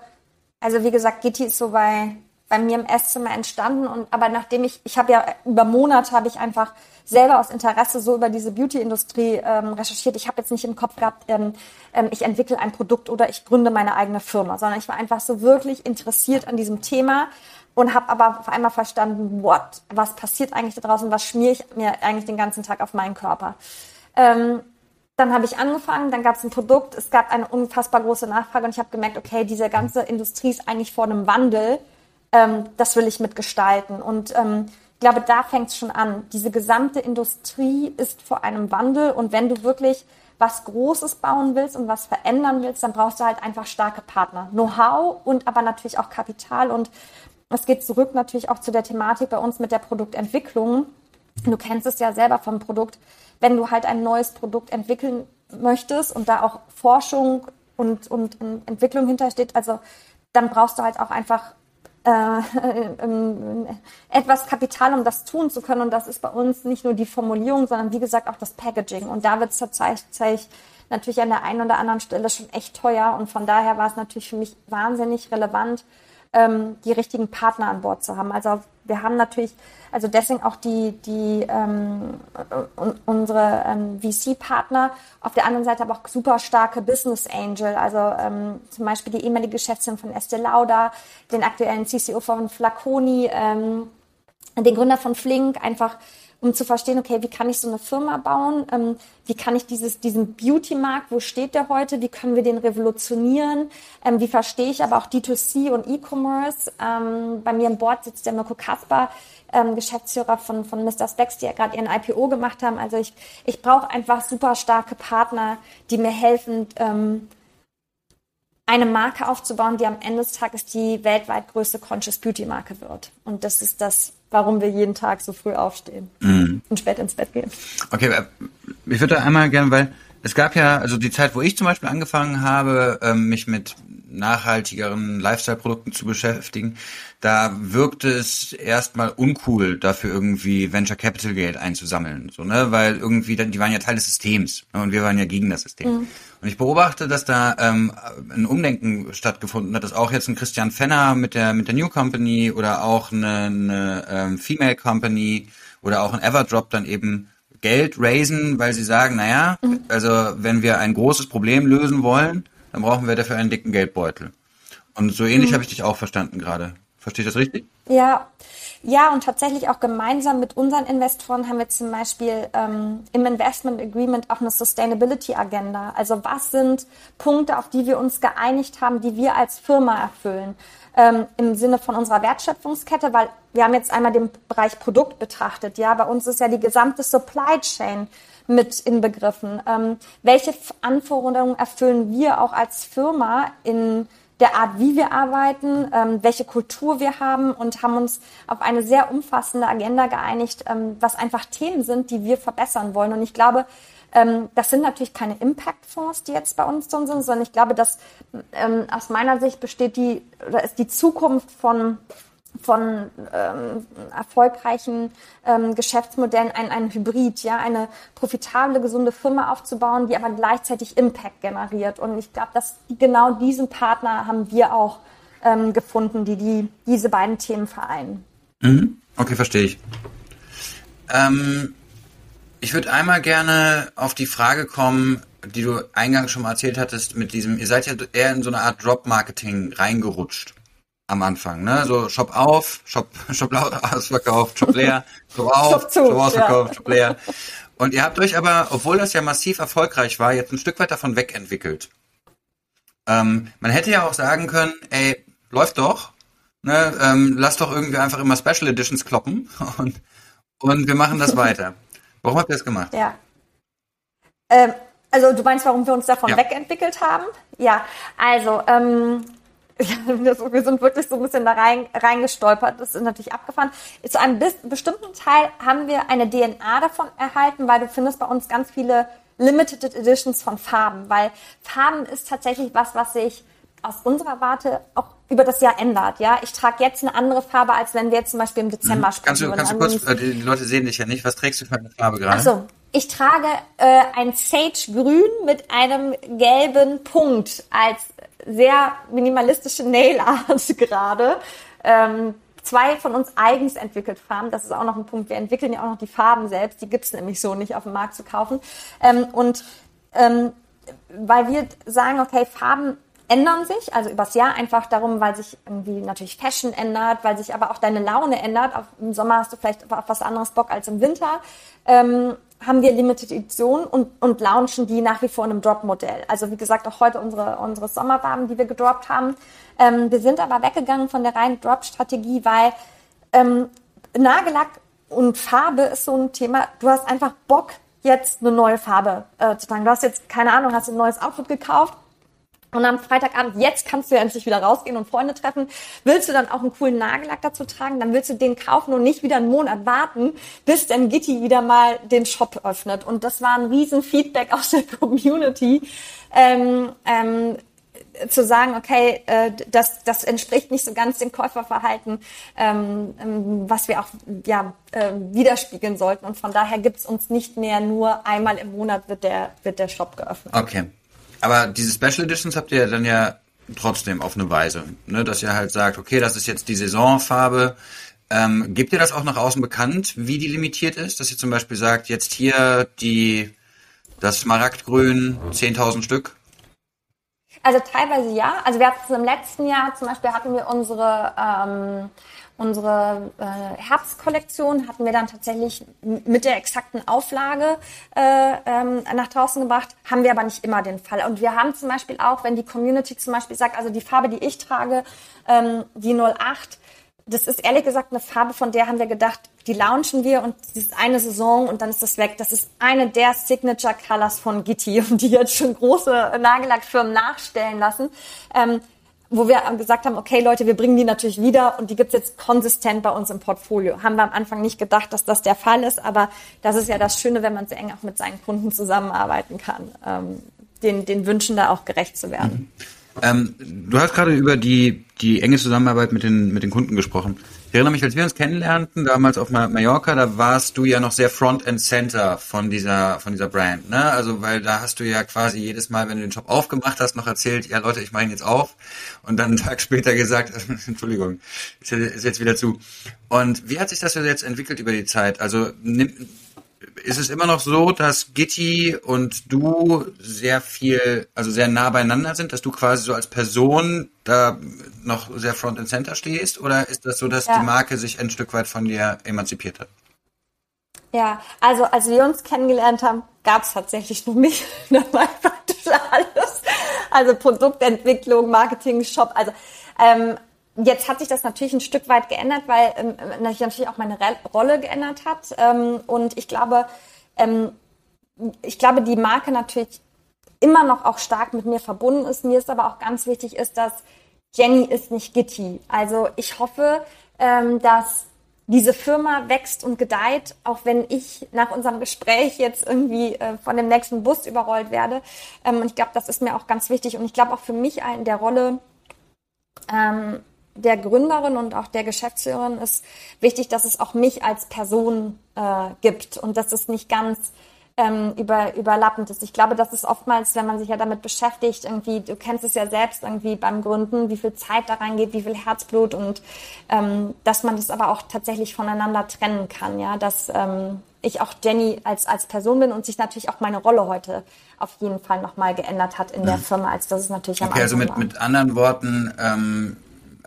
also wie gesagt, Gitti ist so bei, bei mir im Esszimmer entstanden und aber nachdem ich, ich habe ja über Monate habe ich einfach selber aus Interesse so über diese Beauty-Industrie ähm, recherchiert. Ich habe jetzt nicht im Kopf gehabt, ähm, ähm, ich entwickle ein Produkt oder ich gründe meine eigene Firma, sondern ich war einfach so wirklich interessiert an diesem Thema und habe aber auf einmal verstanden, what, was passiert eigentlich da draußen, was schmiere ich mir eigentlich den ganzen Tag auf meinen Körper. Ähm, dann habe ich angefangen, dann gab es ein Produkt, es gab eine unfassbar große Nachfrage und ich habe gemerkt, okay, diese ganze Industrie ist eigentlich vor einem Wandel. Ähm, das will ich mitgestalten. Und ähm, ich glaube, da fängt es schon an. Diese gesamte Industrie ist vor einem Wandel und wenn du wirklich was Großes bauen willst und was verändern willst, dann brauchst du halt einfach starke Partner. Know-how und aber natürlich auch Kapital. Und es geht zurück natürlich auch zu der Thematik bei uns mit der Produktentwicklung. Du kennst es ja selber vom Produkt. Wenn du halt ein neues Produkt entwickeln möchtest und da auch Forschung und, und, und Entwicklung hintersteht, also dann brauchst du halt auch einfach äh, ähm, etwas Kapital, um das tun zu können. Und das ist bei uns nicht nur die Formulierung, sondern wie gesagt auch das Packaging. Und da wird es tatsächlich natürlich an der einen oder anderen Stelle schon echt teuer. Und von daher war es natürlich für mich wahnsinnig relevant, ähm, die richtigen Partner an Bord zu haben. Also wir haben natürlich, also deswegen auch die, die ähm, un unsere ähm, VC-Partner, auf der anderen Seite aber auch super starke Business Angel, also ähm, zum Beispiel die ehemalige Geschäftsführerin von Estee Lauder, den aktuellen CCO von Flaconi, ähm, den Gründer von Flink, einfach um zu verstehen, okay, wie kann ich so eine Firma bauen? Ähm, wie kann ich dieses, diesen Beauty-Markt, wo steht der heute? Wie können wir den revolutionieren? Ähm, wie verstehe ich aber auch D2C und E-Commerce? Ähm, bei mir im Board sitzt der Mirko Kasper, ähm, Geschäftsführer von, von Mr. Specs, die ja gerade ihren IPO gemacht haben. Also ich, ich brauche einfach super starke Partner, die mir helfen, ähm, eine Marke aufzubauen, die am Ende des Tages die weltweit größte Conscious Beauty Marke wird. Und das ist das, warum wir jeden Tag so früh aufstehen Mhm. und spät ins Bett gehen. Okay, äh, ich würde da einmal gerne, weil es gab ja, also die Zeit, wo ich zum Beispiel angefangen habe, ähm, mich mit nachhaltigeren Lifestyle-Produkten zu beschäftigen, da wirkte es erstmal uncool, dafür irgendwie Venture Capital Geld einzusammeln, so ne, weil irgendwie die waren ja Teil des Systems ne, und wir waren ja gegen das System. Und ich beobachte, dass da ähm, ein Umdenken stattgefunden hat, dass auch jetzt ein Christian Fenner mit der mit der New Company oder auch eine, eine ähm, Female Company oder auch ein Everdrop dann eben Geld raisen, weil sie sagen, naja, also wenn wir ein großes Problem lösen wollen, dann brauchen wir dafür einen dicken Geldbeutel. Und so ähnlich habe ich dich auch verstanden gerade. Verstehe ich das richtig? Ja, ja, und tatsächlich auch gemeinsam mit unseren Investoren haben wir zum Beispiel ähm, im Investment Agreement auch eine Sustainability Agenda. Also was sind Punkte, auf die wir uns geeinigt haben, die wir als Firma erfüllen? Ähm, Im Sinne von unserer Wertschöpfungskette, weil wir haben jetzt einmal den Bereich Produkt betrachtet. Ja, bei uns ist ja die gesamte Supply Chain mit inbegriffen. Ähm, welche Anforderungen erfüllen wir auch als Firma in der Art, wie wir arbeiten, ähm, welche Kultur wir haben und haben uns auf eine sehr umfassende Agenda geeinigt, ähm, was einfach Themen sind, die wir verbessern wollen. Und ich glaube, ähm, das sind natürlich keine Impact-Fonds, die jetzt bei uns drin sind, sondern ich glaube, dass ähm, aus meiner Sicht besteht die oder ist die Zukunft von von ähm, erfolgreichen ähm, Geschäftsmodellen ein, ein Hybrid, ja, eine profitable, gesunde Firma aufzubauen, die aber gleichzeitig Impact generiert. Und ich glaube, dass genau diesen Partner haben wir auch ähm, gefunden, die, die diese beiden Themen vereinen. Mhm. Okay, verstehe ich. Ähm, ich würde einmal gerne auf die Frage kommen, die du eingangs schon mal erzählt hattest, mit diesem, ihr seid ja eher in so eine Art Drop-Marketing reingerutscht am Anfang, ne? So Shop auf, Shop, Shop ausverkauft, Shop leer, Shop auf, Shop Shop, zu, ausverkauft, Shop leer. Und ihr habt euch aber, obwohl das ja massiv erfolgreich war, jetzt ein Stück weit davon wegentwickelt. Ähm, man hätte ja auch sagen können, ey, läuft doch, ne? Ähm, lass doch irgendwie einfach immer Special Editions kloppen und, und wir machen das weiter. Warum habt ihr das gemacht? Ja. Ähm, also du meinst, warum wir uns davon Ja. wegentwickelt haben? Ja, also ähm, ja, wir sind wirklich so ein bisschen da rein, reingestolpert. Das ist natürlich abgefahren. Zu einem bestimmten Teil haben wir eine DNA davon erhalten, weil du findest bei uns ganz viele Limited Editions von Farben, weil Farben ist tatsächlich was, was sich aus unserer Warte auch über das Jahr ändert. Ja, ich trage jetzt eine andere Farbe, als wenn wir jetzt zum Beispiel im Dezember mhm. sprechen. Kannst du, kannst du kurz, äh, die Leute sehen dich ja nicht. Was trägst du für eine Farbe gerade? Achso, ich trage äh, ein Sage-Grün mit einem gelben Punkt als sehr minimalistische Nail Art gerade. Ähm, zwei von uns eigens entwickelt Farben. Das ist auch noch ein Punkt. Wir entwickeln ja auch noch die Farben selbst. Die gibt's nämlich so nicht auf dem Markt zu kaufen. Ähm, und ähm, weil wir sagen, okay, Farben ändern sich, also übers Jahr einfach darum, weil sich irgendwie natürlich Fashion ändert, weil sich aber auch deine Laune ändert. Auf, Im Sommer hast du vielleicht auf was anderes Bock als im Winter. Ähm, haben wir Limited Edition und, und launchen die nach wie vor in einem Drop-Modell. Also wie gesagt, auch heute unsere, unsere Sommerfarben, die wir gedroppt haben. Ähm, wir sind aber weggegangen von der reinen Drop-Strategie, weil ähm, Nagellack und Farbe ist so ein Thema. Du hast einfach Bock, jetzt eine neue Farbe äh, zu tragen. Du hast jetzt, keine Ahnung, hast ein neues Outfit gekauft und am Freitagabend, jetzt kannst du ja endlich wieder rausgehen und Freunde treffen. Willst du dann auch einen coolen Nagellack dazu tragen, dann willst du den kaufen und nicht wieder einen Monat warten, bis dann Gitti wieder mal den Shop öffnet. Und das war ein riesen Feedback aus der Community. Ähm, ähm, zu sagen, okay, äh, das, das entspricht nicht so ganz dem Käuferverhalten, ähm, ähm, was wir auch ja, äh, widerspiegeln sollten. Und von daher gibt's uns nicht mehr nur einmal im Monat wird der, wird der Shop geöffnet. Okay. Aber diese Special Editions habt ihr dann ja trotzdem auf eine Weise, ne? dass ihr halt sagt, okay, das ist jetzt die Saisonfarbe. Ähm, gebt ihr das auch nach außen bekannt, wie die limitiert ist? Dass ihr zum Beispiel sagt, jetzt hier die das Smaragdgrün, 10.000 Stück? Also teilweise ja. Also wir hatten es im letzten Jahr zum Beispiel hatten wir unsere ähm, unsere äh, Herbstkollektion hatten wir dann tatsächlich mit der exakten Auflage äh, ähm, nach draußen gebracht, haben wir aber nicht immer den Fall. Und wir haben zum Beispiel auch, wenn die Community zum Beispiel sagt, also die Farbe, die ich trage, ähm, die 08, das ist ehrlich gesagt eine Farbe, von der haben wir gedacht, die launchen wir und das ist eine Saison und dann ist das weg. Das ist eine der Signature Colors von Gitti die jetzt schon große Nagellackfirmen nachstellen lassen. Ähm, wo wir gesagt haben, okay Leute, wir bringen die natürlich wieder und die gibt's jetzt konsistent bei uns im Portfolio. Haben wir am Anfang nicht gedacht, dass das der Fall ist, aber das ist ja das Schöne, wenn man so eng auch mit seinen Kunden zusammenarbeiten kann, ähm, den, den Wünschen da auch gerecht zu werden. Mhm. Ähm, du hast gerade über die, die enge Zusammenarbeit mit den, mit den Kunden gesprochen. Ich erinnere mich, als wir uns kennenlernten, damals auf Mallorca, da warst du ja noch sehr Front and Center von dieser, von dieser Brand, ne? Also, weil da hast du ja quasi jedes Mal, wenn du den Shop aufgemacht hast, noch erzählt, ja Leute, ich mache ihn jetzt auf. Und dann einen Tag später gesagt, Entschuldigung, ist jetzt wieder zu. Und wie hat sich das jetzt entwickelt über die Zeit? Also, nimm, ist es immer noch so, dass Gitti und du sehr viel, also sehr nah beieinander sind, dass du quasi so als Person da noch sehr front and center stehst? Oder ist das so, dass ja. die Marke sich ein Stück weit von dir emanzipiert hat? Ja, also als wir uns kennengelernt haben, gab es tatsächlich noch nicht. Da war praktisch alles. Also Produktentwicklung, Marketing, Shop. Also ähm, Jetzt hat sich das natürlich ein Stück weit geändert, weil ähm, sich natürlich auch meine Re Rolle geändert hat. Ähm, und ich glaube, ähm, ich glaube, die Marke natürlich immer noch auch stark mit mir verbunden ist. Mir ist aber auch ganz wichtig ist, dass Jenny ist nicht Gitti. Also ich hoffe, ähm, dass diese Firma wächst und gedeiht, auch wenn ich nach unserem Gespräch jetzt irgendwie äh, von dem nächsten Bus überrollt werde. Ähm, und ich glaube, das ist mir auch ganz wichtig. Und ich glaube auch für mich in der Rolle, ähm, der Gründerin und auch der Geschäftsführerin ist wichtig, dass es auch mich als Person äh, gibt und dass es nicht ganz ähm, über, überlappend ist. Ich glaube, das ist oftmals, wenn man sich ja damit beschäftigt, irgendwie, du kennst es ja selbst irgendwie beim Gründen, wie viel Zeit da reingeht, wie viel Herzblut und ähm, dass man das aber auch tatsächlich voneinander trennen kann, ja, dass ähm, ich auch Jenny als, als Person bin und sich natürlich auch meine Rolle heute auf jeden Fall nochmal geändert hat in der mhm. Firma, als das es natürlich am okay, also Anfang also mit, war. mit anderen Worten, ähm,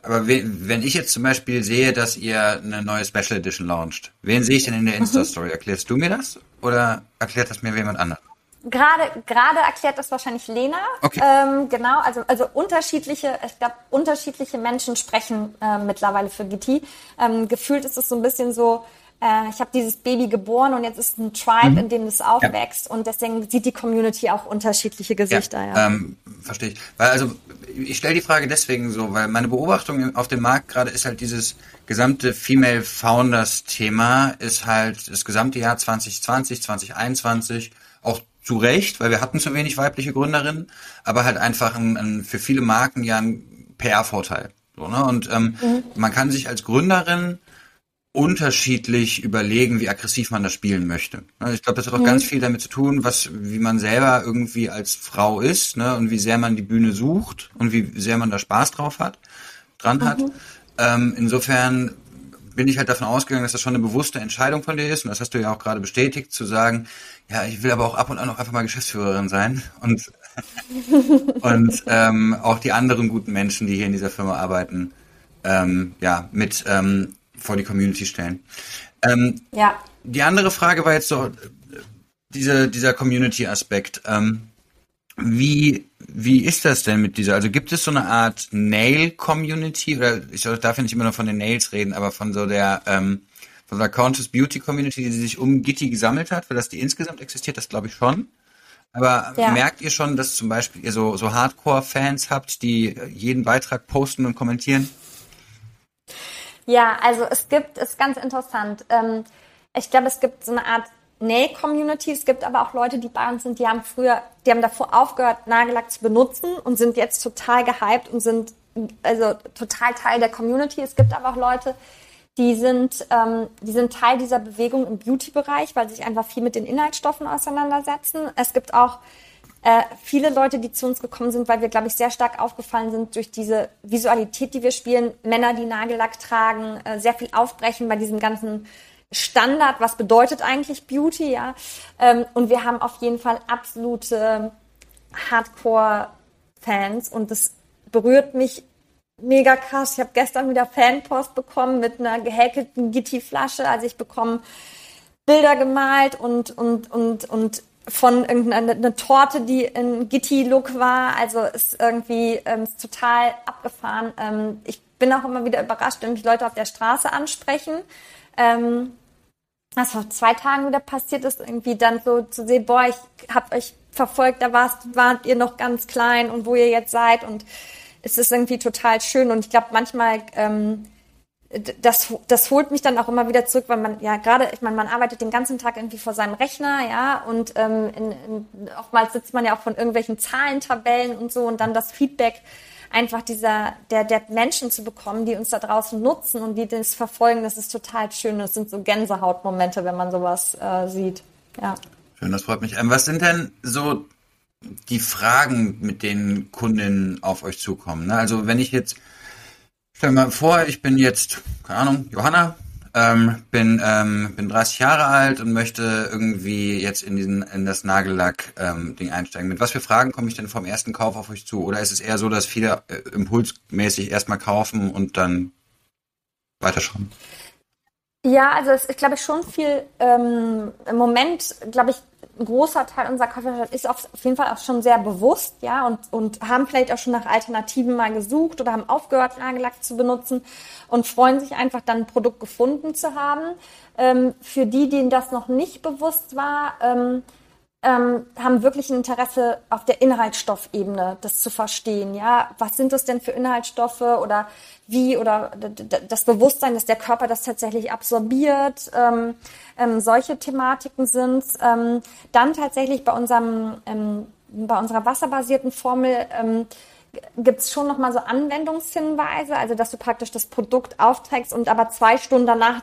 aber wenn ich jetzt zum Beispiel sehe, dass ihr eine neue Special Edition launcht, wen sehe ich denn in der mhm. Insta-Story? Erklärst du mir das oder erklärt das mir jemand anderes? Gerade, gerade erklärt das wahrscheinlich Lena. Okay. Ähm, genau, also, also unterschiedliche, ich glaube, unterschiedliche Menschen sprechen äh, mittlerweile für GT. Ähm, gefühlt ist es so ein bisschen so, äh, ich habe dieses Baby geboren und jetzt ist ein Tribe, mhm. in dem es aufwächst ja. und deswegen sieht die Community auch unterschiedliche Gesichter. Ja, ja. Ähm, verstehe ich. Weil also ich stelle die Frage deswegen so, weil meine Beobachtung auf dem Markt gerade ist halt dieses gesamte Female Founders Thema ist halt das gesamte Jahr 2020, 2021 auch zu Recht, weil wir hatten zu wenig weibliche Gründerinnen, aber halt einfach ein, ein, für viele Marken ja ein PR-Vorteil. So, ne? Und ähm, mhm. man kann sich als Gründerin unterschiedlich überlegen, wie aggressiv man das spielen möchte. Also ich glaube, das hat auch mhm. ganz viel damit zu tun, was, wie man selber irgendwie als Frau ist, ne, und wie sehr man die Bühne sucht und wie sehr man da Spaß drauf hat, dran mhm. hat. Ähm, insofern bin ich halt davon ausgegangen, dass das schon eine bewusste Entscheidung von dir ist, und das hast du ja auch gerade bestätigt, zu sagen, ja, ich will aber auch ab und an auch einfach mal Geschäftsführerin sein und und ähm, auch die anderen guten Menschen, die hier in dieser Firma arbeiten, ähm, ja, mit ähm, vor die Community stellen. Ähm, ja. Die andere Frage war jetzt so, diese, dieser Community-Aspekt. Ähm, wie, wie ist das denn mit dieser? Also gibt es so eine Art Nail-Community? Oder ich darf ja nicht immer nur von den Nails reden, aber von so der, ähm, von der Conscious Beauty Community, die sich um Gitti gesammelt hat, weil das die insgesamt existiert, das glaube ich schon. Aber ja. merkt ihr schon, dass zum Beispiel ihr so, so Hardcore-Fans habt, die jeden Beitrag posten und kommentieren? Ja, also es gibt, ist ganz interessant. Ähm, ich glaube, es gibt so eine Art Nail-Community. Es gibt aber auch Leute, die bei uns sind, die haben früher, die haben davor aufgehört, Nagellack zu benutzen und sind jetzt total gehypt und sind also total Teil der Community. Es gibt aber auch Leute, die sind, ähm, die sind Teil dieser Bewegung im Beauty-Bereich, weil sie sich einfach viel mit den Inhaltsstoffen auseinandersetzen. Es gibt auch äh, viele Leute, die zu uns gekommen sind, weil wir, glaube ich, sehr stark aufgefallen sind durch diese Visualität, die wir spielen. Männer, die Nagellack tragen, äh, sehr viel aufbrechen bei diesem ganzen Standard. Was bedeutet eigentlich Beauty? Ja, ähm, und wir haben auf jeden Fall absolute Hardcore-Fans und das berührt mich mega krass. Ich habe gestern wieder Fanpost bekommen mit einer gehäkelten Gitti-Flasche. Also ich bekomme Bilder gemalt und und und und von irgendeiner eine Torte, die in Gitti-Look war. Also ist irgendwie ähm, ist total abgefahren. Ähm, ich bin auch immer wieder überrascht, wenn mich Leute auf der Straße ansprechen. Ähm, was vor zwei Tagen wieder passiert ist, irgendwie dann so zu sehen, boah, ich hab euch verfolgt, da warst, wart ihr noch ganz klein und wo ihr jetzt seid und es ist irgendwie total schön und ich glaube manchmal ähm, das, das holt mich dann auch immer wieder zurück, weil man ja gerade, ich meine, man arbeitet den ganzen Tag irgendwie vor seinem Rechner, ja, und ähm, in, in, oftmals sitzt man ja auch von irgendwelchen Zahlentabellen und so und dann das Feedback einfach dieser der der Menschen zu bekommen, die uns da draußen nutzen und die das verfolgen, das ist total schön. Das sind so Gänsehautmomente, wenn man sowas äh, sieht. Ja. Schön, das freut mich. Ähm, was sind denn so die Fragen, mit denen Kundinnen auf euch zukommen? Ne? Also wenn ich jetzt Stell mir vor, ich bin jetzt, keine Ahnung, Johanna, ähm, bin, ähm, bin 30 Jahre alt und möchte irgendwie jetzt in diesen in das Nagellack-Ding ähm, einsteigen. Mit was für Fragen komme ich denn vom ersten Kauf auf euch zu? Oder ist es eher so, dass viele äh, impulsmäßig erstmal kaufen und dann weiterschauen? Ja, also es, ich glaube schon viel ähm, im Moment, glaube ich, ein großer Teil unserer Kaufmannschaft ist auf, auf, jeden Fall auch schon sehr bewusst, ja, und, und haben vielleicht auch schon nach Alternativen mal gesucht oder haben aufgehört, Nagellack zu benutzen und freuen sich einfach dann ein Produkt gefunden zu haben. Ähm, für die, denen das noch nicht bewusst war, ähm, ähm, haben wirklich ein Interesse auf der Inhaltsstoffebene, das zu verstehen. Ja, was sind das denn für Inhaltsstoffe oder wie oder das Bewusstsein, dass der Körper das tatsächlich absorbiert. Ähm, ähm, solche Thematiken sind ähm, dann tatsächlich bei unserem ähm, bei unserer wasserbasierten Formel ähm, gibt es schon nochmal so Anwendungshinweise, also dass du praktisch das Produkt aufträgst und aber zwei Stunden danach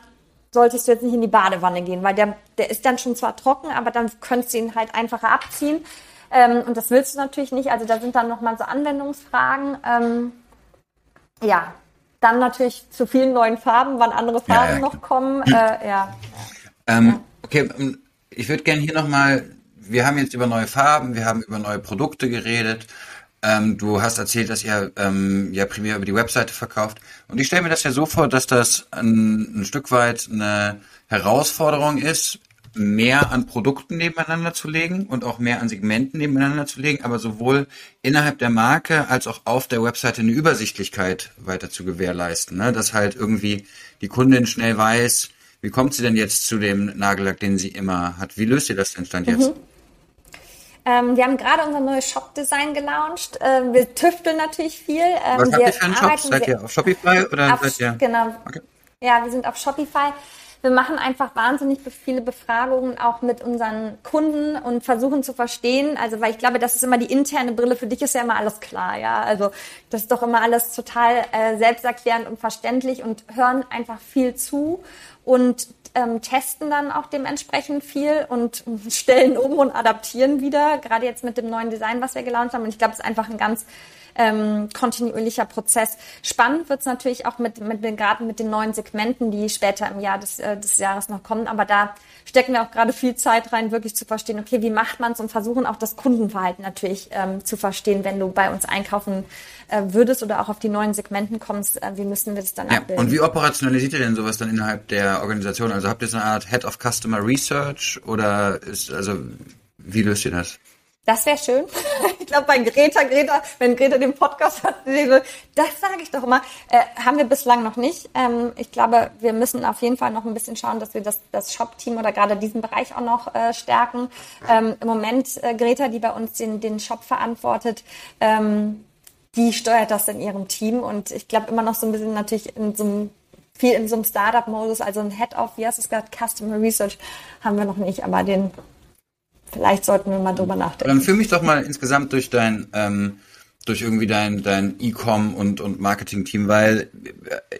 solltest du jetzt nicht in die Badewanne gehen, weil der, der ist dann schon zwar trocken, aber dann könntest du ihn halt einfacher abziehen. Ähm, und das willst du natürlich nicht. Also da sind dann nochmal so Anwendungsfragen. Ähm, ja, dann natürlich zu vielen neuen Farben, wann andere Farben ja, ja. noch kommen. Äh, ja. Ähm, okay, ähm, ich würde gerne hier nochmal, wir haben jetzt über neue Farben, wir haben über neue Produkte geredet. Ähm, du hast erzählt, dass ihr ähm, ja primär über die Webseite verkauft. Und ich stelle mir das ja so vor, dass das ein, ein Stück weit eine Herausforderung ist, mehr an Produkten nebeneinander zu legen und auch mehr an Segmenten nebeneinander zu legen, aber sowohl innerhalb der Marke als auch auf der Webseite eine Übersichtlichkeit weiter zu gewährleisten. Ne? Dass halt irgendwie die Kundin schnell weiß, wie kommt sie denn jetzt zu dem Nagellack, den sie immer hat? Wie löst ihr das denn Stand jetzt? Mhm. Ähm, wir haben gerade unser neues Shop-Design gelauncht. Äh, wir tüfteln natürlich viel. Ähm, Was habt ihr für einen Shop? Seid ihr auf Shopify oder auf, seid ihr? Genau. Okay. Ja, wir sind auf Shopify. wir machen einfach wahnsinnig viele Befragungen auch mit unseren Kunden und versuchen zu verstehen, also weil ich glaube, das ist immer die interne Brille, für dich ist ja immer alles klar, ja, also das ist doch immer alles total äh, selbsterklärend und verständlich und hören einfach viel zu und ähm, testen dann auch dementsprechend viel und stellen um und adaptieren wieder, gerade jetzt mit dem neuen Design, was wir gelauncht haben. Und ich glaube, es ist einfach ein ganz ähm, kontinuierlicher Prozess. Spannend wird es natürlich auch mit, mit den, gerade mit den neuen Segmenten, die später im Jahr des, äh, des Jahres noch kommen. Aber da stecken wir auch gerade viel Zeit rein, wirklich zu verstehen, okay, wie macht man es und versuchen auch das Kundenverhalten natürlich ähm, zu verstehen, wenn du bei uns einkaufen äh, würdest oder auch auf die neuen Segmenten kommst, äh, wie müssen wir das dann ja, abbilden. Und wie operationalisiert ihr denn sowas dann innerhalb der Organisation? Also habt ihr so eine Art Head of Customer Research oder ist, also wie löst ihr das? Das wäre schön. Ich glaube, bei Greta, Greta, wenn Greta den Podcast hat, das sage ich doch immer, äh, haben wir bislang noch nicht. Ähm, ich glaube, wir müssen auf jeden Fall noch ein bisschen schauen, dass wir das, das Shop-Team oder gerade diesen Bereich auch noch äh, stärken. Ähm, Im Moment, äh, Greta, die bei uns den, den Shop verantwortet, ähm, die steuert das in ihrem Team und ich glaube immer noch so ein bisschen natürlich in so einem viel in so einem Startup-Modus, also ein Head-Off, wie hast du es gesagt, Customer Research haben wir noch nicht, aber den Vielleicht sollten wir mal drüber nachdenken. Dann führ mich doch mal insgesamt durch dein, ähm, durch irgendwie dein, dein E-Com und, und Marketing-Team, weil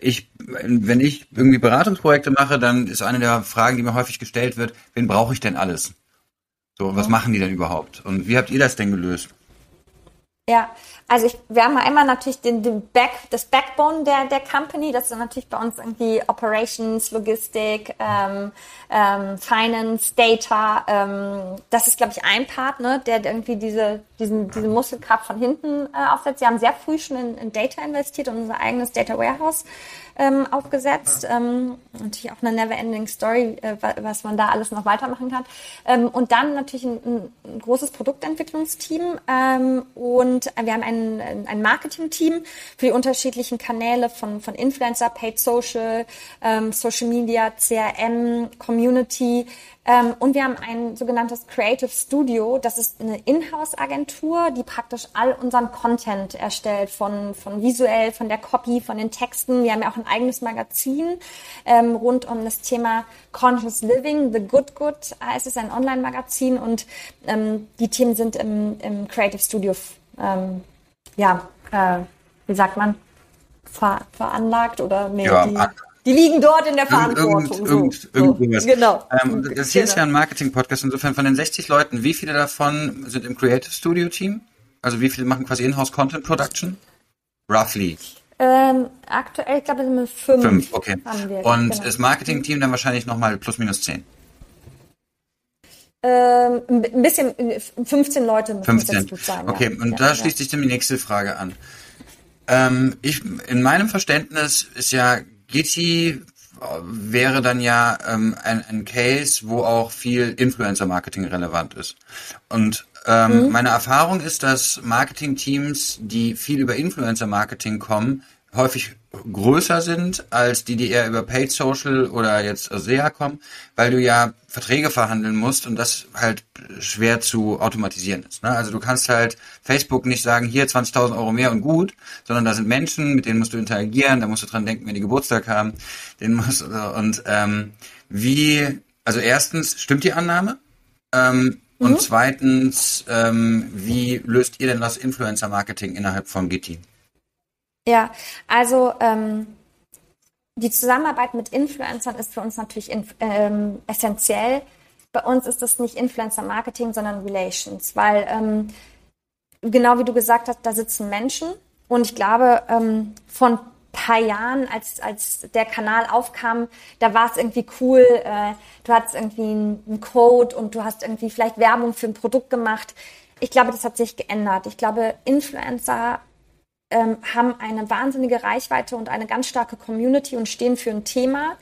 ich, wenn ich irgendwie Beratungsprojekte mache, dann ist eine der Fragen, die mir häufig gestellt wird, wen brauche ich denn alles? So, was machen die denn überhaupt? Und wie habt ihr das denn gelöst? Ja, also ich, wir haben einmal natürlich den, den Back, das Backbone der, der Company, das ist natürlich bei uns irgendwie Operations, Logistik, ähm, ähm, Finance, Data. Ähm, das ist, glaube ich, ein Part, ne, der irgendwie diese, diesen, diese Muskelkraft von hinten äh, aufsetzt. Sie haben sehr früh schon in, in Data investiert und unser eigenes Data Warehouse ähm, aufgesetzt. Ähm, natürlich auch eine never-ending Story, äh, was man da alles noch weitermachen kann. Ähm, und dann natürlich ein, ein großes Produktentwicklungsteam ähm, und wir haben ein, ein Marketing-Team für die unterschiedlichen Kanäle von, von Influencer, Paid Social, ähm, Social Media, CRM, Community, und wir haben ein sogenanntes Creative Studio. Das ist eine Inhouse-Agentur, die praktisch all unseren Content erstellt, von, von visuell, von der Copy, von den Texten. Wir haben ja auch ein eigenes Magazin ähm, rund um das Thema Conscious Living, The Good Good. Es ist ein Online-Magazin und ähm, die Themen sind im, im Creative Studio, ähm, ja, äh, wie sagt man, ver, veranlagt oder nee, ja, die, die liegen dort in der Verantwortung. Irgend, irgend, irgendwas. So. Genau. Ähm, das hier genau. ist ja ein Marketing-Podcast. Insofern von den 60 Leuten, wie viele davon sind im Creative Studio Team? Also wie viele machen quasi Inhouse Content Production? Roughly. Ähm, aktuell, ich glaube, sind wir fünf. Fünf, okay. Und genau. das Marketing-Team dann wahrscheinlich nochmal plus minus zehn. Ähm, ein bisschen, 15 Leute müssen 15. sein. Okay, ja. und ja, da schließt sich dann die nächste Frage an. Ähm, ich, in meinem Verständnis ist ja Gitti wäre dann ja ähm, ein, ein Case, wo auch viel Influencer-Marketing relevant ist. Und ähm, mhm. meine Erfahrung ist, dass Marketing-Teams, die viel über Influencer-Marketing kommen, häufig größer sind als die, die eher über Paid Social oder jetzt SEA kommen, weil du ja Verträge verhandeln musst und das halt schwer zu automatisieren ist. Ne? Also du kannst halt Facebook nicht sagen, hier 20.000 Euro mehr und gut, sondern da sind Menschen, mit denen musst du interagieren, da musst du dran denken, wenn die Geburtstag haben, den musst und ähm, wie, also erstens, stimmt die Annahme? Ähm, mhm. Und zweitens, ähm, wie löst ihr denn das Influencer-Marketing innerhalb von Gitti? Ja, also ähm, die Zusammenarbeit mit Influencern ist für uns natürlich in, ähm, essentiell. Bei uns ist das nicht Influencer-Marketing, sondern Relations, weil ähm, genau wie du gesagt hast, da sitzen Menschen und ich glaube, ähm, von paar Jahren, als, als der Kanal aufkam, da war es irgendwie cool. Äh, du hattest irgendwie einen Code und du hast irgendwie vielleicht Werbung für ein Produkt gemacht. Ich glaube, das hat sich geändert. Ich glaube, Influencer ähm, haben eine wahnsinnige Reichweite und eine ganz starke Community und stehen für ein Thema,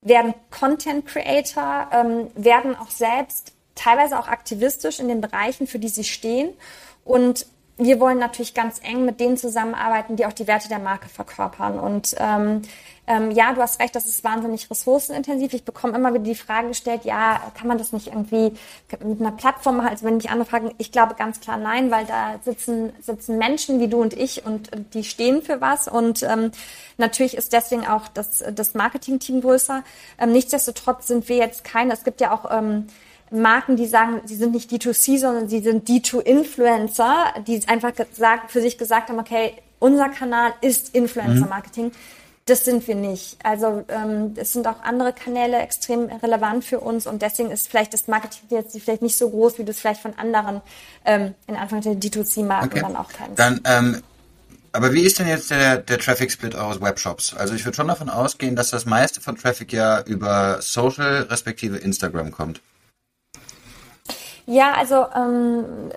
werden Content Creator, ähm, werden auch selbst teilweise auch aktivistisch in den Bereichen, für die sie stehen. Und wir wollen natürlich ganz eng mit denen zusammenarbeiten, die auch die Werte der Marke verkörpern. Und ähm, ähm, ja, du hast recht, das ist wahnsinnig ressourcenintensiv. Ich bekomme immer wieder die Frage gestellt, ja, kann man das nicht irgendwie mit einer Plattform machen? Also wenn mich andere fragen, ich glaube ganz klar nein, weil da sitzen, sitzen Menschen wie du und ich und die stehen für was. Und ähm, natürlich ist deswegen auch das, das Marketing-Team größer. Ähm, nichtsdestotrotz sind wir jetzt keine, es gibt ja auch ähm, Marken, die sagen, sie sind nicht D2C, sondern sie sind D2-Influencer, die einfach gesagt, für sich gesagt haben, okay, unser Kanal ist Influencer-Marketing. Mhm. Das sind wir nicht. Also ähm, es sind auch andere Kanäle extrem relevant für uns und deswegen ist vielleicht das Marketing jetzt vielleicht nicht so groß, wie du es vielleicht von anderen ähm, in Anführungszeichen D2C-Marken okay. dann auch kennst. Dann, ähm, aber wie ist denn jetzt der, der Traffic-Split eures Webshops? Also ich würde schon davon ausgehen, dass das meiste von Traffic ja über Social respektive Instagram kommt. Ja, also ähm,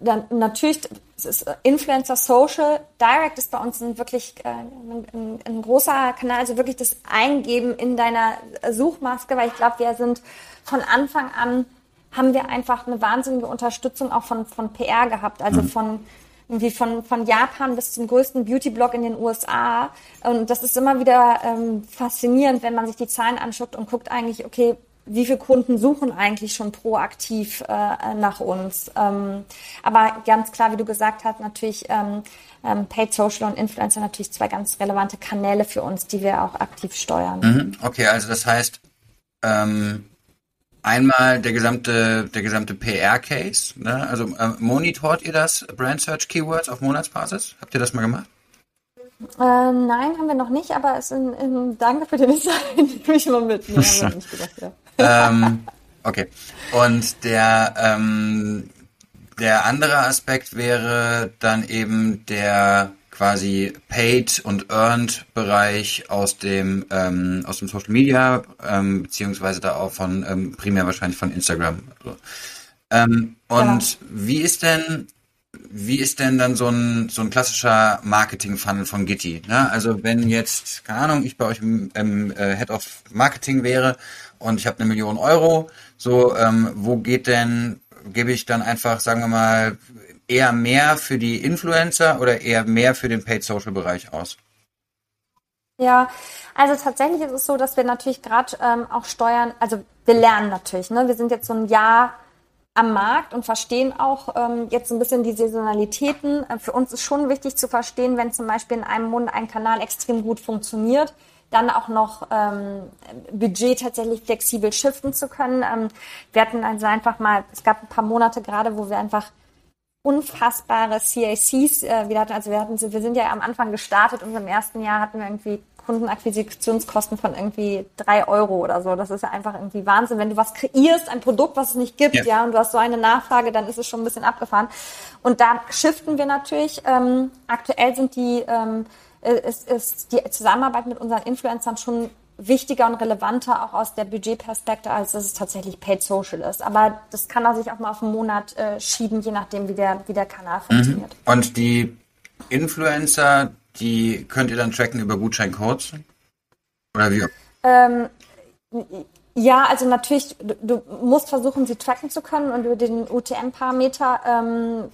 dann, natürlich ist Influencer Social Direct ist bei uns ein wirklich äh, ein, ein, großer Kanal, also wirklich das Eingeben in deiner Suchmaske, weil ich glaube, wir sind von Anfang an haben wir einfach eine wahnsinnige Unterstützung auch von von PR gehabt, also mhm. von irgendwie von, von Japan bis zum größten Beauty-Blog in den USA. Und das ist immer wieder ähm, faszinierend, wenn man sich die Zahlen anschaut und guckt eigentlich, okay, wie viele Kunden suchen eigentlich schon proaktiv äh, nach uns. Ähm, aber ganz klar, wie du gesagt hast, natürlich ähm, ähm, Paid Social und Influencer natürlich zwei ganz relevante Kanäle für uns, die wir auch aktiv steuern. Mhm. Okay, also das heißt, ähm, einmal der gesamte, der gesamte PR-Case. Ne? Also äh, monitort ihr das Brand Search Keywords auf Monatsbasis? Habt ihr das mal gemacht? Äh, nein, haben wir noch nicht, aber es in, in, danke für den Insight. Nehme ich mal mit. Nee, haben wir nicht gedacht, ja ähm, okay. Und der, ähm, der andere Aspekt wäre dann eben der quasi Paid und Earned Bereich aus dem ähm, aus dem Social Media ähm, beziehungsweise da auch von ähm, primär wahrscheinlich von Instagram. So. Ähm, und ja. wie ist denn wie ist denn dann so ein, so ein klassischer Marketing-Funnel von Gitti? Ne? Also wenn jetzt, keine Ahnung, ich bei euch im, im äh, Head of Marketing wäre und ich habe eine Million Euro, so ähm, wo geht denn, gebe ich dann einfach, sagen wir mal, eher mehr für die Influencer oder eher mehr für den Paid Social Bereich aus? Ja, also tatsächlich ist es so, dass wir natürlich gerade ähm, auch steuern, also wir lernen natürlich, ne? Wir sind jetzt so ein Jahr am Markt und verstehen auch ähm, jetzt ein bisschen die Saisonalitäten. Äh, für uns ist schon wichtig zu verstehen, wenn zum Beispiel in einem Monat ein Kanal extrem gut funktioniert, dann auch noch ähm, Budget tatsächlich flexibel shiften zu können. Ähm, wir hatten also einfach mal, es gab ein paar Monate gerade, wo wir einfach unfassbare CACs äh, wieder hatten. Also wir hatten, wir sind ja am Anfang gestartet und im ersten Jahr hatten wir irgendwie Kundenakquisitionskosten von irgendwie drei Euro oder so. Das ist ja einfach irgendwie Wahnsinn. Wenn du was kreierst, ein Produkt, was es nicht gibt, ja, ja und du hast so eine Nachfrage, dann ist es schon ein bisschen abgefahren. Und da shiften wir natürlich. Ähm, aktuell sind die ähm, ist, ist die Zusammenarbeit mit unseren Influencern schon wichtiger und relevanter auch aus der Budgetperspektive, als dass es tatsächlich Paid Social ist. Aber das kann auch sich auch mal auf einen Monat äh, schieben, je nachdem, wie der, wie der Kanal mhm. funktioniert. Und die Influencer, die könnt ihr dann tracken über Gutscheincodes? Oder wie? Ähm, ja, also natürlich, du, du, musst versuchen, sie tracken zu können und über den UTM-Parameter ähm,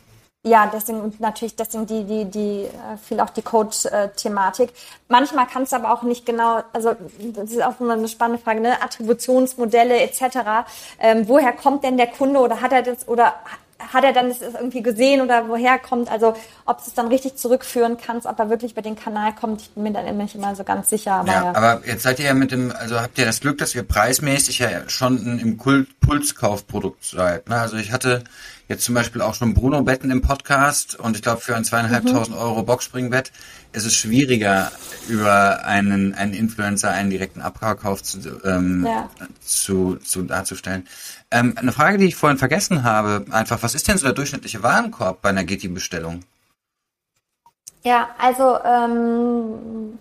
ja, deswegen natürlich deswegen die die die äh, viel auch die Code-Thematik. Manchmal kannst du aber auch nicht genau, also das ist auch immer eine spannende Frage, ne? Attributionsmodelle etc. Ähm, woher kommt denn der Kunde oder hat er das oder hat er dann das irgendwie gesehen oder woher kommt? Also ob es dann richtig zurückführen kannst, ob er wirklich über den Kanal kommt, ich bin mir dann immer nicht immer so ganz sicher. Aber, ja, ja, aber jetzt seid ihr ja mit dem, also habt ihr das Glück, dass ihr preismäßig ja schon im Pulskaufprodukt seid. Ne? Also ich hatte jetzt zum Beispiel auch schon Bruno Betten im Podcast und ich glaube für ein zweieinhalbtausend mhm. Euro Boxspringbett ist es schwieriger über einen, einen Influencer einen direkten Abkauf zu, ähm, ja. zu, zu darzustellen. Ähm, eine Frage, die ich vorhin vergessen habe, einfach, was ist denn so der durchschnittliche Warenkorb bei einer Gitti-Bestellung? Ja, also ähm,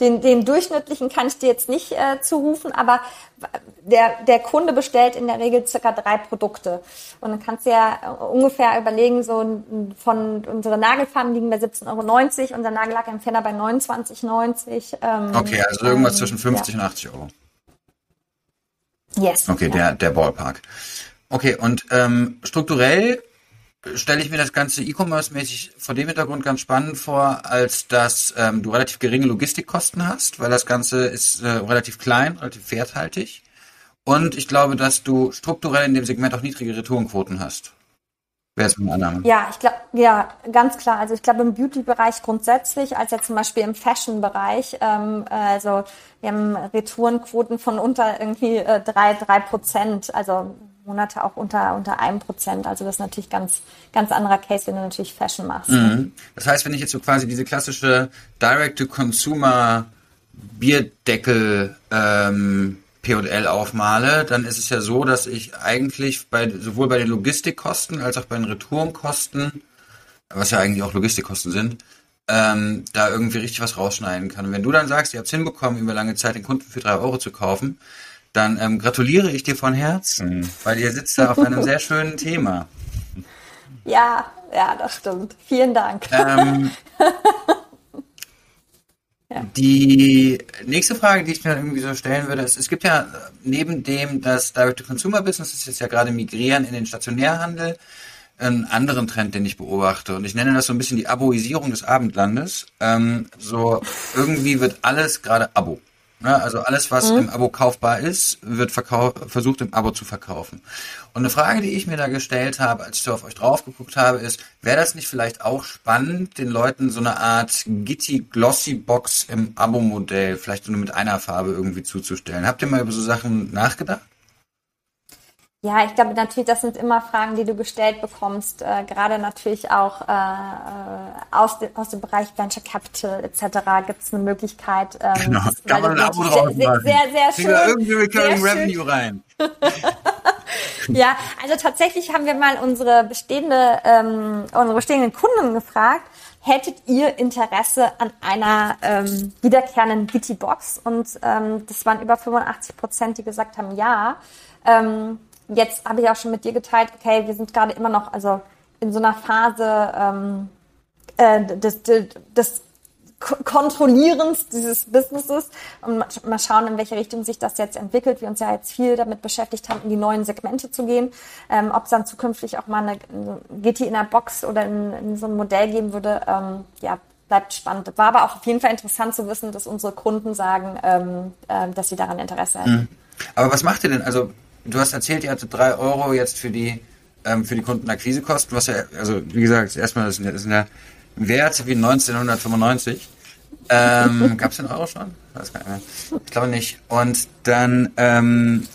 den, den durchschnittlichen kann ich dir jetzt nicht äh, zurufen, aber der, der Kunde bestellt in der Regel circa drei Produkte. Und dann kannst du ja ungefähr überlegen, so von unsere Nagelfarben liegen bei 17,90 Euro, unser Nagellackempfänger bei 29,90 ähm, Okay, also irgendwas ähm, zwischen 50 ja. und 80 Euro. Yes. Okay, ja. der, der Ballpark. Okay, und ähm, strukturell stelle ich mir das Ganze E-Commerce-mäßig vor dem Hintergrund ganz spannend vor, als dass ähm, du relativ geringe Logistikkosten hast, weil das Ganze ist äh, relativ klein, relativ werthaltig. Und ich glaube, dass du strukturell in dem Segment auch niedrige Retourenquoten hast. Wäre es meine Annahme. Ja, ich glaube, ja, ganz klar. Also ich glaube im Beauty-Bereich grundsätzlich, als jetzt zum Beispiel im Fashion-Bereich, ähm, also wir haben Retourenquoten von unter irgendwie äh, drei, drei Prozent, also Monate auch unter unter einem Prozent. Also das ist natürlich ganz ganz anderer Case, wenn du natürlich Fashion machst. Mhm. Das heißt, wenn ich jetzt so quasi diese klassische Direct-to-Consumer Bierdeckel ähm, P&L aufmale, dann ist es ja so, dass ich eigentlich bei sowohl bei den Logistikkosten als auch bei den Retourenkosten, was ja eigentlich auch Logistikkosten sind, ähm, da irgendwie richtig was rausschneiden kann. Und wenn du dann sagst, ihr habt es hinbekommen, über lange Zeit den Kunden für drei Euro zu kaufen, dann ähm, gratuliere ich dir von Herzen, mhm. weil ihr sitzt da auf einem sehr schönen Thema. Ja, ja, das stimmt. Vielen Dank. Ähm, ja. Die nächste Frage, die ich mir irgendwie so stellen würde, ist, es gibt ja neben dem, das Direct-to-Consumer-Business ist jetzt ja gerade migrieren in den Stationärhandel, einen anderen Trend, den ich beobachte. Und ich nenne das so ein bisschen die Aboisierung des Abendlandes. Ähm, so irgendwie wird alles gerade Abo. Ne? also alles, was mhm. im Abo kaufbar ist, wird versucht im Abo zu verkaufen. Und eine Frage, die ich mir da gestellt habe, als ich so auf euch drauf geguckt habe, ist, wäre das nicht vielleicht auch spannend, den Leuten so eine Art Gitti Glossy Box im Abo-Modell, vielleicht nur mit einer Farbe irgendwie zuzustellen? Habt ihr mal über so Sachen nachgedacht? Ja, ich glaube natürlich, das sind immer Fragen, die du gestellt bekommst, äh, gerade natürlich auch äh, äh aus, de, aus dem Bereich Venture Capital etc. gibt es eine Möglichkeit. Ähm, genau, kann man ein Abo drauf sehr, sehr, sehr, schön. Irgendwie Recurring Revenue rein. ja, also tatsächlich haben wir mal unsere bestehende, ähm, unsere bestehenden Kunden gefragt, hättet ihr Interesse an einer ähm, wiederkehrenden Gitti-Box? Und ähm, das waren über 85 Prozent, die gesagt haben, ja. Ähm, jetzt habe ich auch schon mit dir geteilt, okay, wir sind gerade immer noch, also in so einer Phase ähm, äh, des, des, des Kontrollierens dieses Businesses und mal schauen, in welche Richtung sich das jetzt entwickelt. Wir uns ja jetzt viel damit beschäftigt haben, in die neuen Segmente zu gehen. Ähm, Ob es dann zukünftig auch mal eine, eine GT in der Box oder in, in so ein Modell geben würde, ähm, ja, bleibt spannend. War aber auch auf jeden Fall interessant zu wissen, dass unsere Kunden sagen, ähm, äh, dass sie daran Interesse haben. Mhm. Aber was macht ihr denn? Also du hast erzählt, ihr hattet drei Euro jetzt für die ähm, für die Kundenakquisekosten, was ja, also wie gesagt, erstmal das ist ja Wert wie 1995. Ähm, Gab es den Euro schon? Ich glaube nicht. Und dann ähm,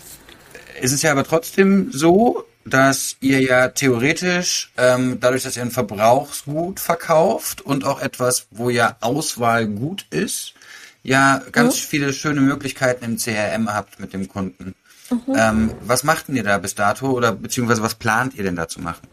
ist es ja aber trotzdem so, dass ihr ja theoretisch, ähm, dadurch, dass ihr ein Verbrauchsgut verkauft und auch etwas, wo ja Auswahl gut ist, ja ganz mhm. viele schöne Möglichkeiten im CRM habt mit dem Kunden. Mhm. Ähm, was macht ihr da bis dato oder beziehungsweise was plant ihr denn da zu machen?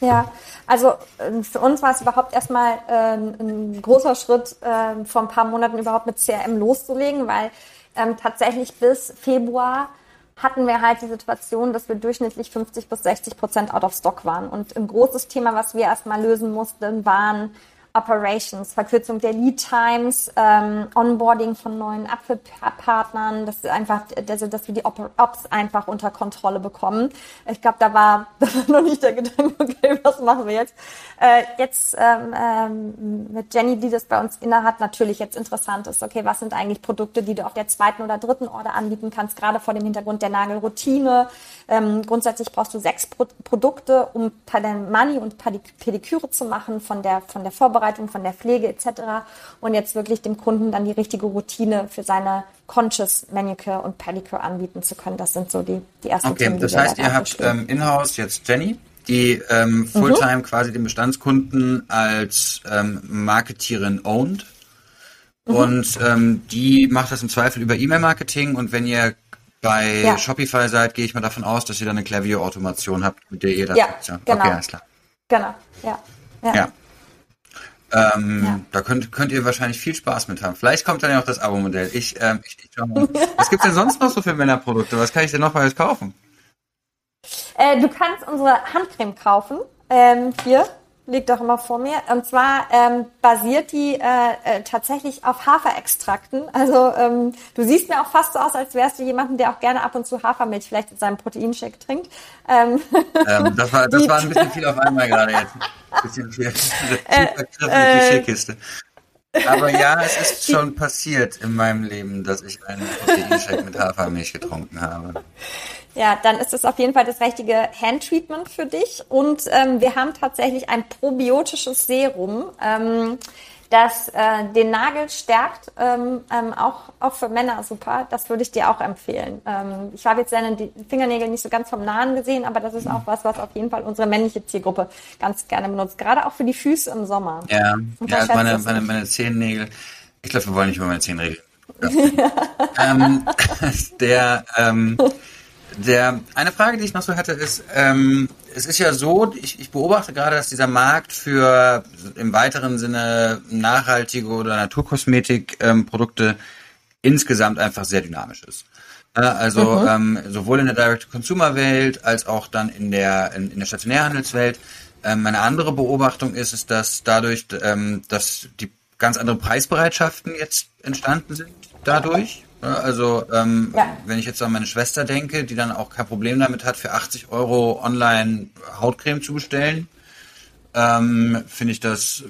Ja, also äh, für uns war es überhaupt erstmal äh, ein großer Schritt, äh, vor ein paar Monaten überhaupt mit CRM loszulegen, weil ähm, tatsächlich bis Februar hatten wir halt die Situation, dass wir durchschnittlich 50 bis 60 Prozent out of stock waren. Und ein großes Thema, was wir erstmal lösen mussten, waren Operations, Verkürzung der Lead Times, ähm, Onboarding von neuen Apfelpartnern, dass einfach, dass, dass wir die Ops einfach unter Kontrolle bekommen. Ich glaube, da war, das war noch nicht der Gedanke, okay, was machen wir jetzt? Äh, jetzt ähm, ähm, mit Jenny, die das bei uns innehat, natürlich jetzt interessant ist, okay, was sind eigentlich Produkte, die du auf der zweiten oder dritten Order anbieten kannst, gerade vor dem Hintergrund der Nagelroutine. Ähm, grundsätzlich brauchst du sechs Pro Produkte, um Money und Pediküre zu machen, von der, von der Vorbereitung Vorbereitung von der Pflege etc. Und jetzt wirklich dem Kunden dann die richtige Routine für seine Conscious Manicure und Pedicure anbieten zu können. Das sind so die, die ersten Okay, Themen, das heißt, ihr habt ähm, in-house jetzt Jenny, die ähm, Fulltime mhm. quasi den Bestandskunden als ähm, Marketierin owned. Mhm. Und ähm, die macht das im Zweifel über E-Mail-Marketing und wenn ihr bei ja. Shopify seid, gehe ich mal davon aus, dass ihr dann eine Klavier-Automation habt, mit der ihr das ja, ja. Genau. Okay, alles klar. Genau, ja. ja. ja. Ähm, ja. Da könnt, könnt ihr wahrscheinlich viel Spaß mit haben. Vielleicht kommt dann ja auch das Abo-Modell. Ich, ähm, ich, ich schau mal. Was gibt's denn sonst noch so für Männerprodukte? Was kann ich denn noch mal kaufen? Äh, du kannst unsere Handcreme kaufen. Ähm, hier. Liegt doch immer vor mir. Und zwar ähm, basiert die äh, äh, tatsächlich auf Haferextrakten. Also ähm, du siehst mir auch fast so aus, als wärst du jemanden, der auch gerne ab und zu Hafermilch vielleicht in seinem Proteinshake trinkt. Ähm, ähm, das, war, das war ein bisschen viel auf einmal gerade jetzt. Ein bisschen viel. Äh, äh, Klischeekiste. Aber ja, es ist schon passiert in meinem Leben, dass ich einen Proteinshake mit Hafermilch getrunken habe. Ja, dann ist es auf jeden Fall das richtige Handtreatment für dich. Und ähm, wir haben tatsächlich ein probiotisches Serum. Ähm, das äh, den Nagel stärkt, ähm, ähm, auch, auch für Männer super. Das würde ich dir auch empfehlen. Ähm, ich habe jetzt deine Fingernägel nicht so ganz vom Nahen gesehen, aber das ist auch was, was auf jeden Fall unsere männliche Zielgruppe ganz gerne benutzt. Gerade auch für die Füße im Sommer. Ja, ja meine, meine, meine Zehennägel. Ich glaube, wir wollen nicht über meine Zehennägel. ähm, der, ähm, der, eine Frage, die ich noch so hatte, ist, ähm, es ist ja so, ich, ich beobachte gerade, dass dieser Markt für im weiteren Sinne nachhaltige oder Naturkosmetikprodukte ähm, insgesamt einfach sehr dynamisch ist. Äh, also mhm. ähm, sowohl in der Direct-to-Consumer-Welt als auch dann in der, in, in der Stationärhandelswelt. Ähm, eine andere Beobachtung ist, ist, dass dadurch, ähm, dass die ganz andere Preisbereitschaften jetzt entstanden sind dadurch. Also ähm, ja. wenn ich jetzt an meine Schwester denke, die dann auch kein Problem damit hat, für 80 Euro online Hautcreme zu bestellen, ähm, finde ich das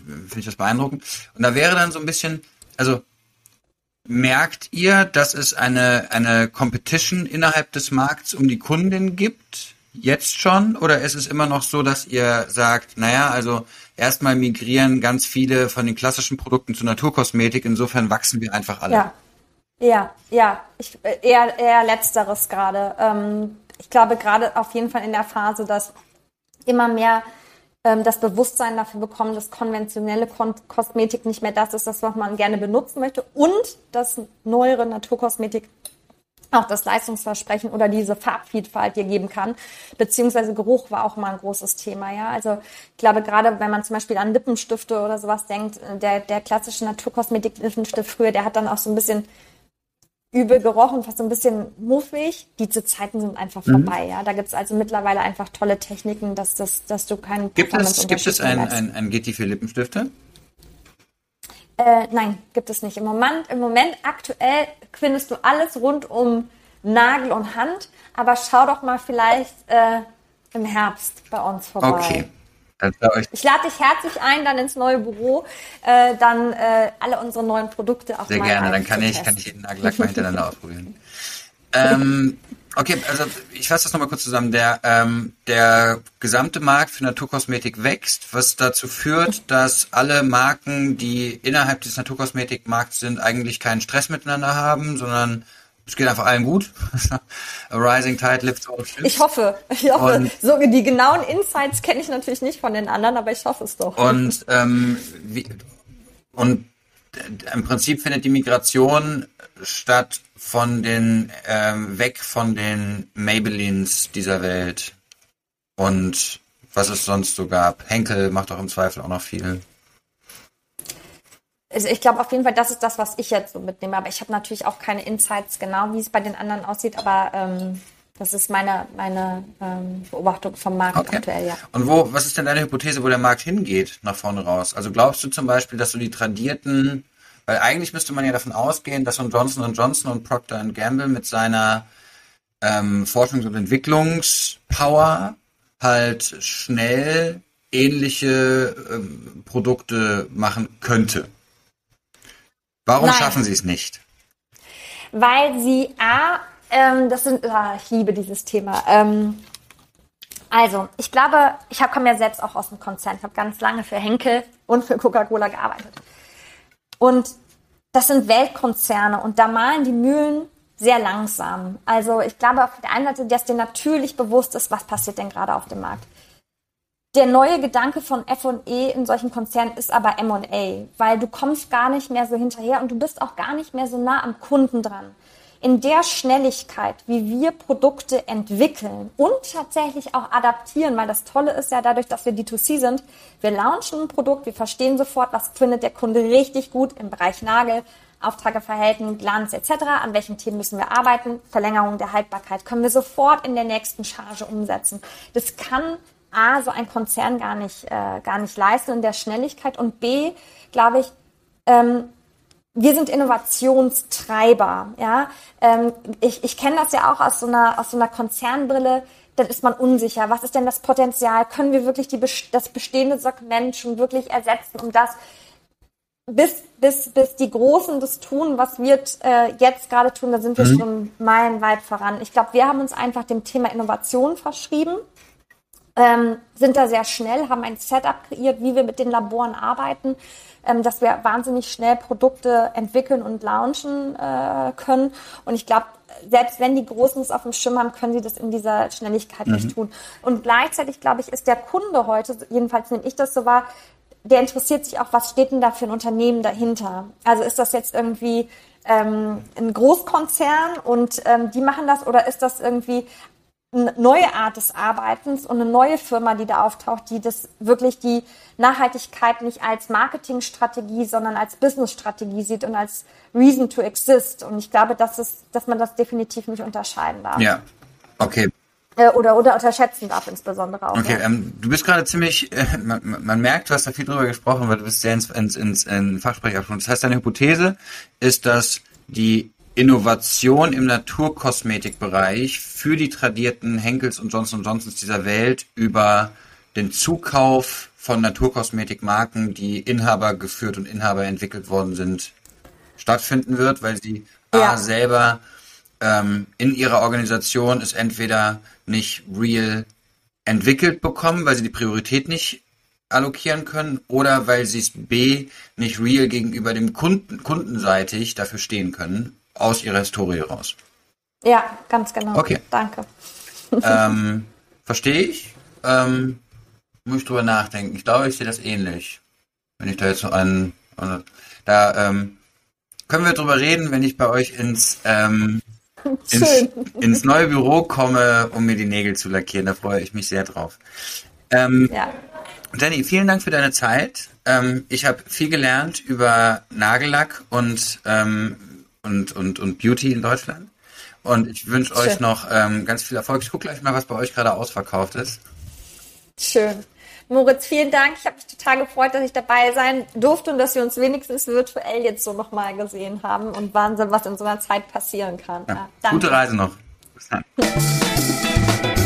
finde ich das beeindruckend. Und da wäre dann so ein bisschen, also merkt ihr, dass es eine eine Competition innerhalb des Markts um die Kundin gibt? Jetzt schon? Oder ist es immer noch so, dass ihr sagt, naja, also erstmal migrieren ganz viele von den klassischen Produkten zu Naturkosmetik, insofern wachsen wir einfach alle? Ja. Ja, ja, ich, äh, eher, eher letzteres gerade. Ähm, ich glaube gerade auf jeden Fall in der Phase, dass immer mehr ähm, das Bewusstsein dafür bekommen, dass konventionelle Kon Kosmetik nicht mehr das ist, das, was man gerne benutzen möchte und dass neuere Naturkosmetik auch das Leistungsversprechen oder diese Farbvielfalt dir geben kann. Beziehungsweise Geruch war auch mal ein großes Thema, ja. Also ich glaube, gerade wenn man zum Beispiel an Lippenstifte oder sowas denkt, äh, der, der klassische Naturkosmetik-Lippenstift früher, der hat dann auch so ein bisschen übel gerochen, fast so ein bisschen muffig. Diese Zeiten sind einfach mhm. vorbei. Ja, da gibt's also mittlerweile einfach tolle Techniken, dass, das, dass du keinen Gibt es, gibt es ein, ein, ein Gitti für Lippenstifte? Äh, nein, gibt es nicht. Im Moment, Im Moment aktuell findest du alles rund um Nagel und Hand, aber schau doch mal vielleicht äh, im Herbst bei uns vorbei. Okay. Ich lade dich herzlich ein, dann ins neue Büro, äh, dann äh, alle unsere neuen Produkte auch Sehr mal gerne, dann kann ich, kann ich jeden Nagellack mal hintereinander ausprobieren. Ähm, okay, also ich fasse das nochmal kurz zusammen. Der, ähm, der gesamte Markt für Naturkosmetik wächst, was dazu führt, dass alle Marken, die innerhalb des Naturkosmetikmarkts sind, eigentlich keinen Stress miteinander haben, sondern es geht einfach allen gut. A rising tide lifts all ships. Ich hoffe, ich hoffe. Und, so, die genauen Insights kenne ich natürlich nicht von den anderen, aber ich hoffe es doch. Und, ähm, wie, und im Prinzip findet die Migration statt von den, ähm, weg von den Maybellines dieser Welt. Und was es sonst so gab. Henkel macht auch im Zweifel auch noch viel also ich glaube auf jeden Fall, das ist das, was ich jetzt so mitnehme. Aber ich habe natürlich auch keine Insights genau, wie es bei den anderen aussieht. Aber ähm, das ist meine, meine ähm, Beobachtung vom Markt okay. aktuell, ja. Und wo, was ist denn deine Hypothese, wo der Markt hingeht nach vorne raus? Also glaubst du zum Beispiel, dass so die tradierten, weil eigentlich müsste man ja davon ausgehen, dass so ein Johnson Johnson und Procter Gamble mit seiner ähm, Forschungs- und Entwicklungspower halt schnell ähnliche ähm, Produkte machen könnte. Warum Nein. schaffen Sie es nicht? Weil sie A, ähm, das sind, oh, ich liebe dieses Thema. Ähm, also, ich glaube, ich hab, komme ja selbst auch aus dem Konzern. Ich habe ganz lange für Henkel und für Coca-Cola gearbeitet. Und das sind Weltkonzerne und da malen die Mühlen sehr langsam. Also ich glaube auf der einen Seite, dass dir natürlich bewusst ist, was passiert denn gerade auf dem Markt. Der neue Gedanke von F&E in solchen Konzernen ist aber M&A, weil du kommst gar nicht mehr so hinterher und du bist auch gar nicht mehr so nah am Kunden dran. In der Schnelligkeit, wie wir Produkte entwickeln und tatsächlich auch adaptieren, weil das Tolle ist ja dadurch, dass wir D2C sind, wir launchen ein Produkt, wir verstehen sofort, was findet der Kunde richtig gut im Bereich Nagel, Auftrageverhältnis, Glanz etc. An welchen Themen müssen wir arbeiten? Verlängerung der Haltbarkeit können wir sofort in der nächsten Charge umsetzen. Das kann A, so ein Konzern gar nicht, äh, gar nicht leisten in der Schnelligkeit und B, glaube ich, ähm, wir sind Innovationstreiber. Ja? Ähm, ich ich kenne das ja auch aus so, einer, aus so einer Konzernbrille. Dann ist man unsicher. Was ist denn das Potenzial? Können wir wirklich die, das bestehende Segment schon wirklich ersetzen, um das bis, bis, bis die Großen das tun, was wir äh, jetzt gerade tun, da sind wir mhm. schon meilenweit voran. Ich glaube, wir haben uns einfach dem Thema Innovation verschrieben, ähm, sind da sehr schnell, haben ein Setup kreiert, wie wir mit den Laboren arbeiten, ähm, dass wir wahnsinnig schnell Produkte entwickeln und launchen äh, können. Und ich glaube, selbst wenn die Großen es auf dem Schirm haben, können sie das in dieser Schnelligkeit mhm. nicht tun. Und gleichzeitig, glaube ich, ist der Kunde heute, jedenfalls nehme ich das so wahr, der interessiert sich auch, was steht denn da für ein Unternehmen dahinter? Also ist das jetzt irgendwie ähm, ein Großkonzern und ähm, die machen das oder ist das irgendwie neue Art des Arbeitens und eine neue Firma, die da auftaucht, die das wirklich die Nachhaltigkeit nicht als Marketingstrategie, sondern als Businessstrategie sieht und als Reason to exist. Und ich glaube, dass, es, dass man das definitiv nicht unterscheiden darf. Ja, okay. Äh, oder, oder unterschätzen darf insbesondere auch. Okay, ähm, du bist gerade ziemlich, äh, man, man, merkt, du hast da viel drüber gesprochen, weil du bist sehr ins, ins, ins, in Fachsprech Das heißt, deine Hypothese ist, dass die Innovation im Naturkosmetikbereich für die tradierten Henkels und Johnson Johnsons dieser Welt über den Zukauf von Naturkosmetikmarken, die Inhaber geführt und Inhaber entwickelt worden sind, stattfinden wird, weil sie ja. A, selber ähm, in ihrer Organisation es entweder nicht real entwickelt bekommen, weil sie die Priorität nicht allokieren können oder weil sie es B nicht real gegenüber dem Kunden kundenseitig dafür stehen können, aus ihrer Historie raus. Ja, ganz genau. Okay. Danke. Ähm, Verstehe ich. Ähm, muss ich drüber nachdenken. Ich glaube, ich sehe das ähnlich. Wenn ich da jetzt so einen. Da ähm, können wir drüber reden, wenn ich bei euch ins ähm, ins, ins, neue Büro komme, um mir die Nägel zu lackieren. Da freue ich mich sehr drauf. Ähm, ja. Danny, vielen Dank für deine Zeit. Ähm, ich habe viel gelernt über Nagellack und, ähm, und, und, und Beauty in Deutschland. Und ich wünsche euch noch ähm, ganz viel Erfolg. Ich gucke gleich mal, was bei euch gerade ausverkauft ist. Schön. Moritz, vielen Dank. Ich habe mich total gefreut, dass ich dabei sein durfte und dass wir uns wenigstens virtuell jetzt so nochmal gesehen haben und Wahnsinn, was in so einer Zeit passieren kann. Ja, ja, gute Reise noch. Bis dann.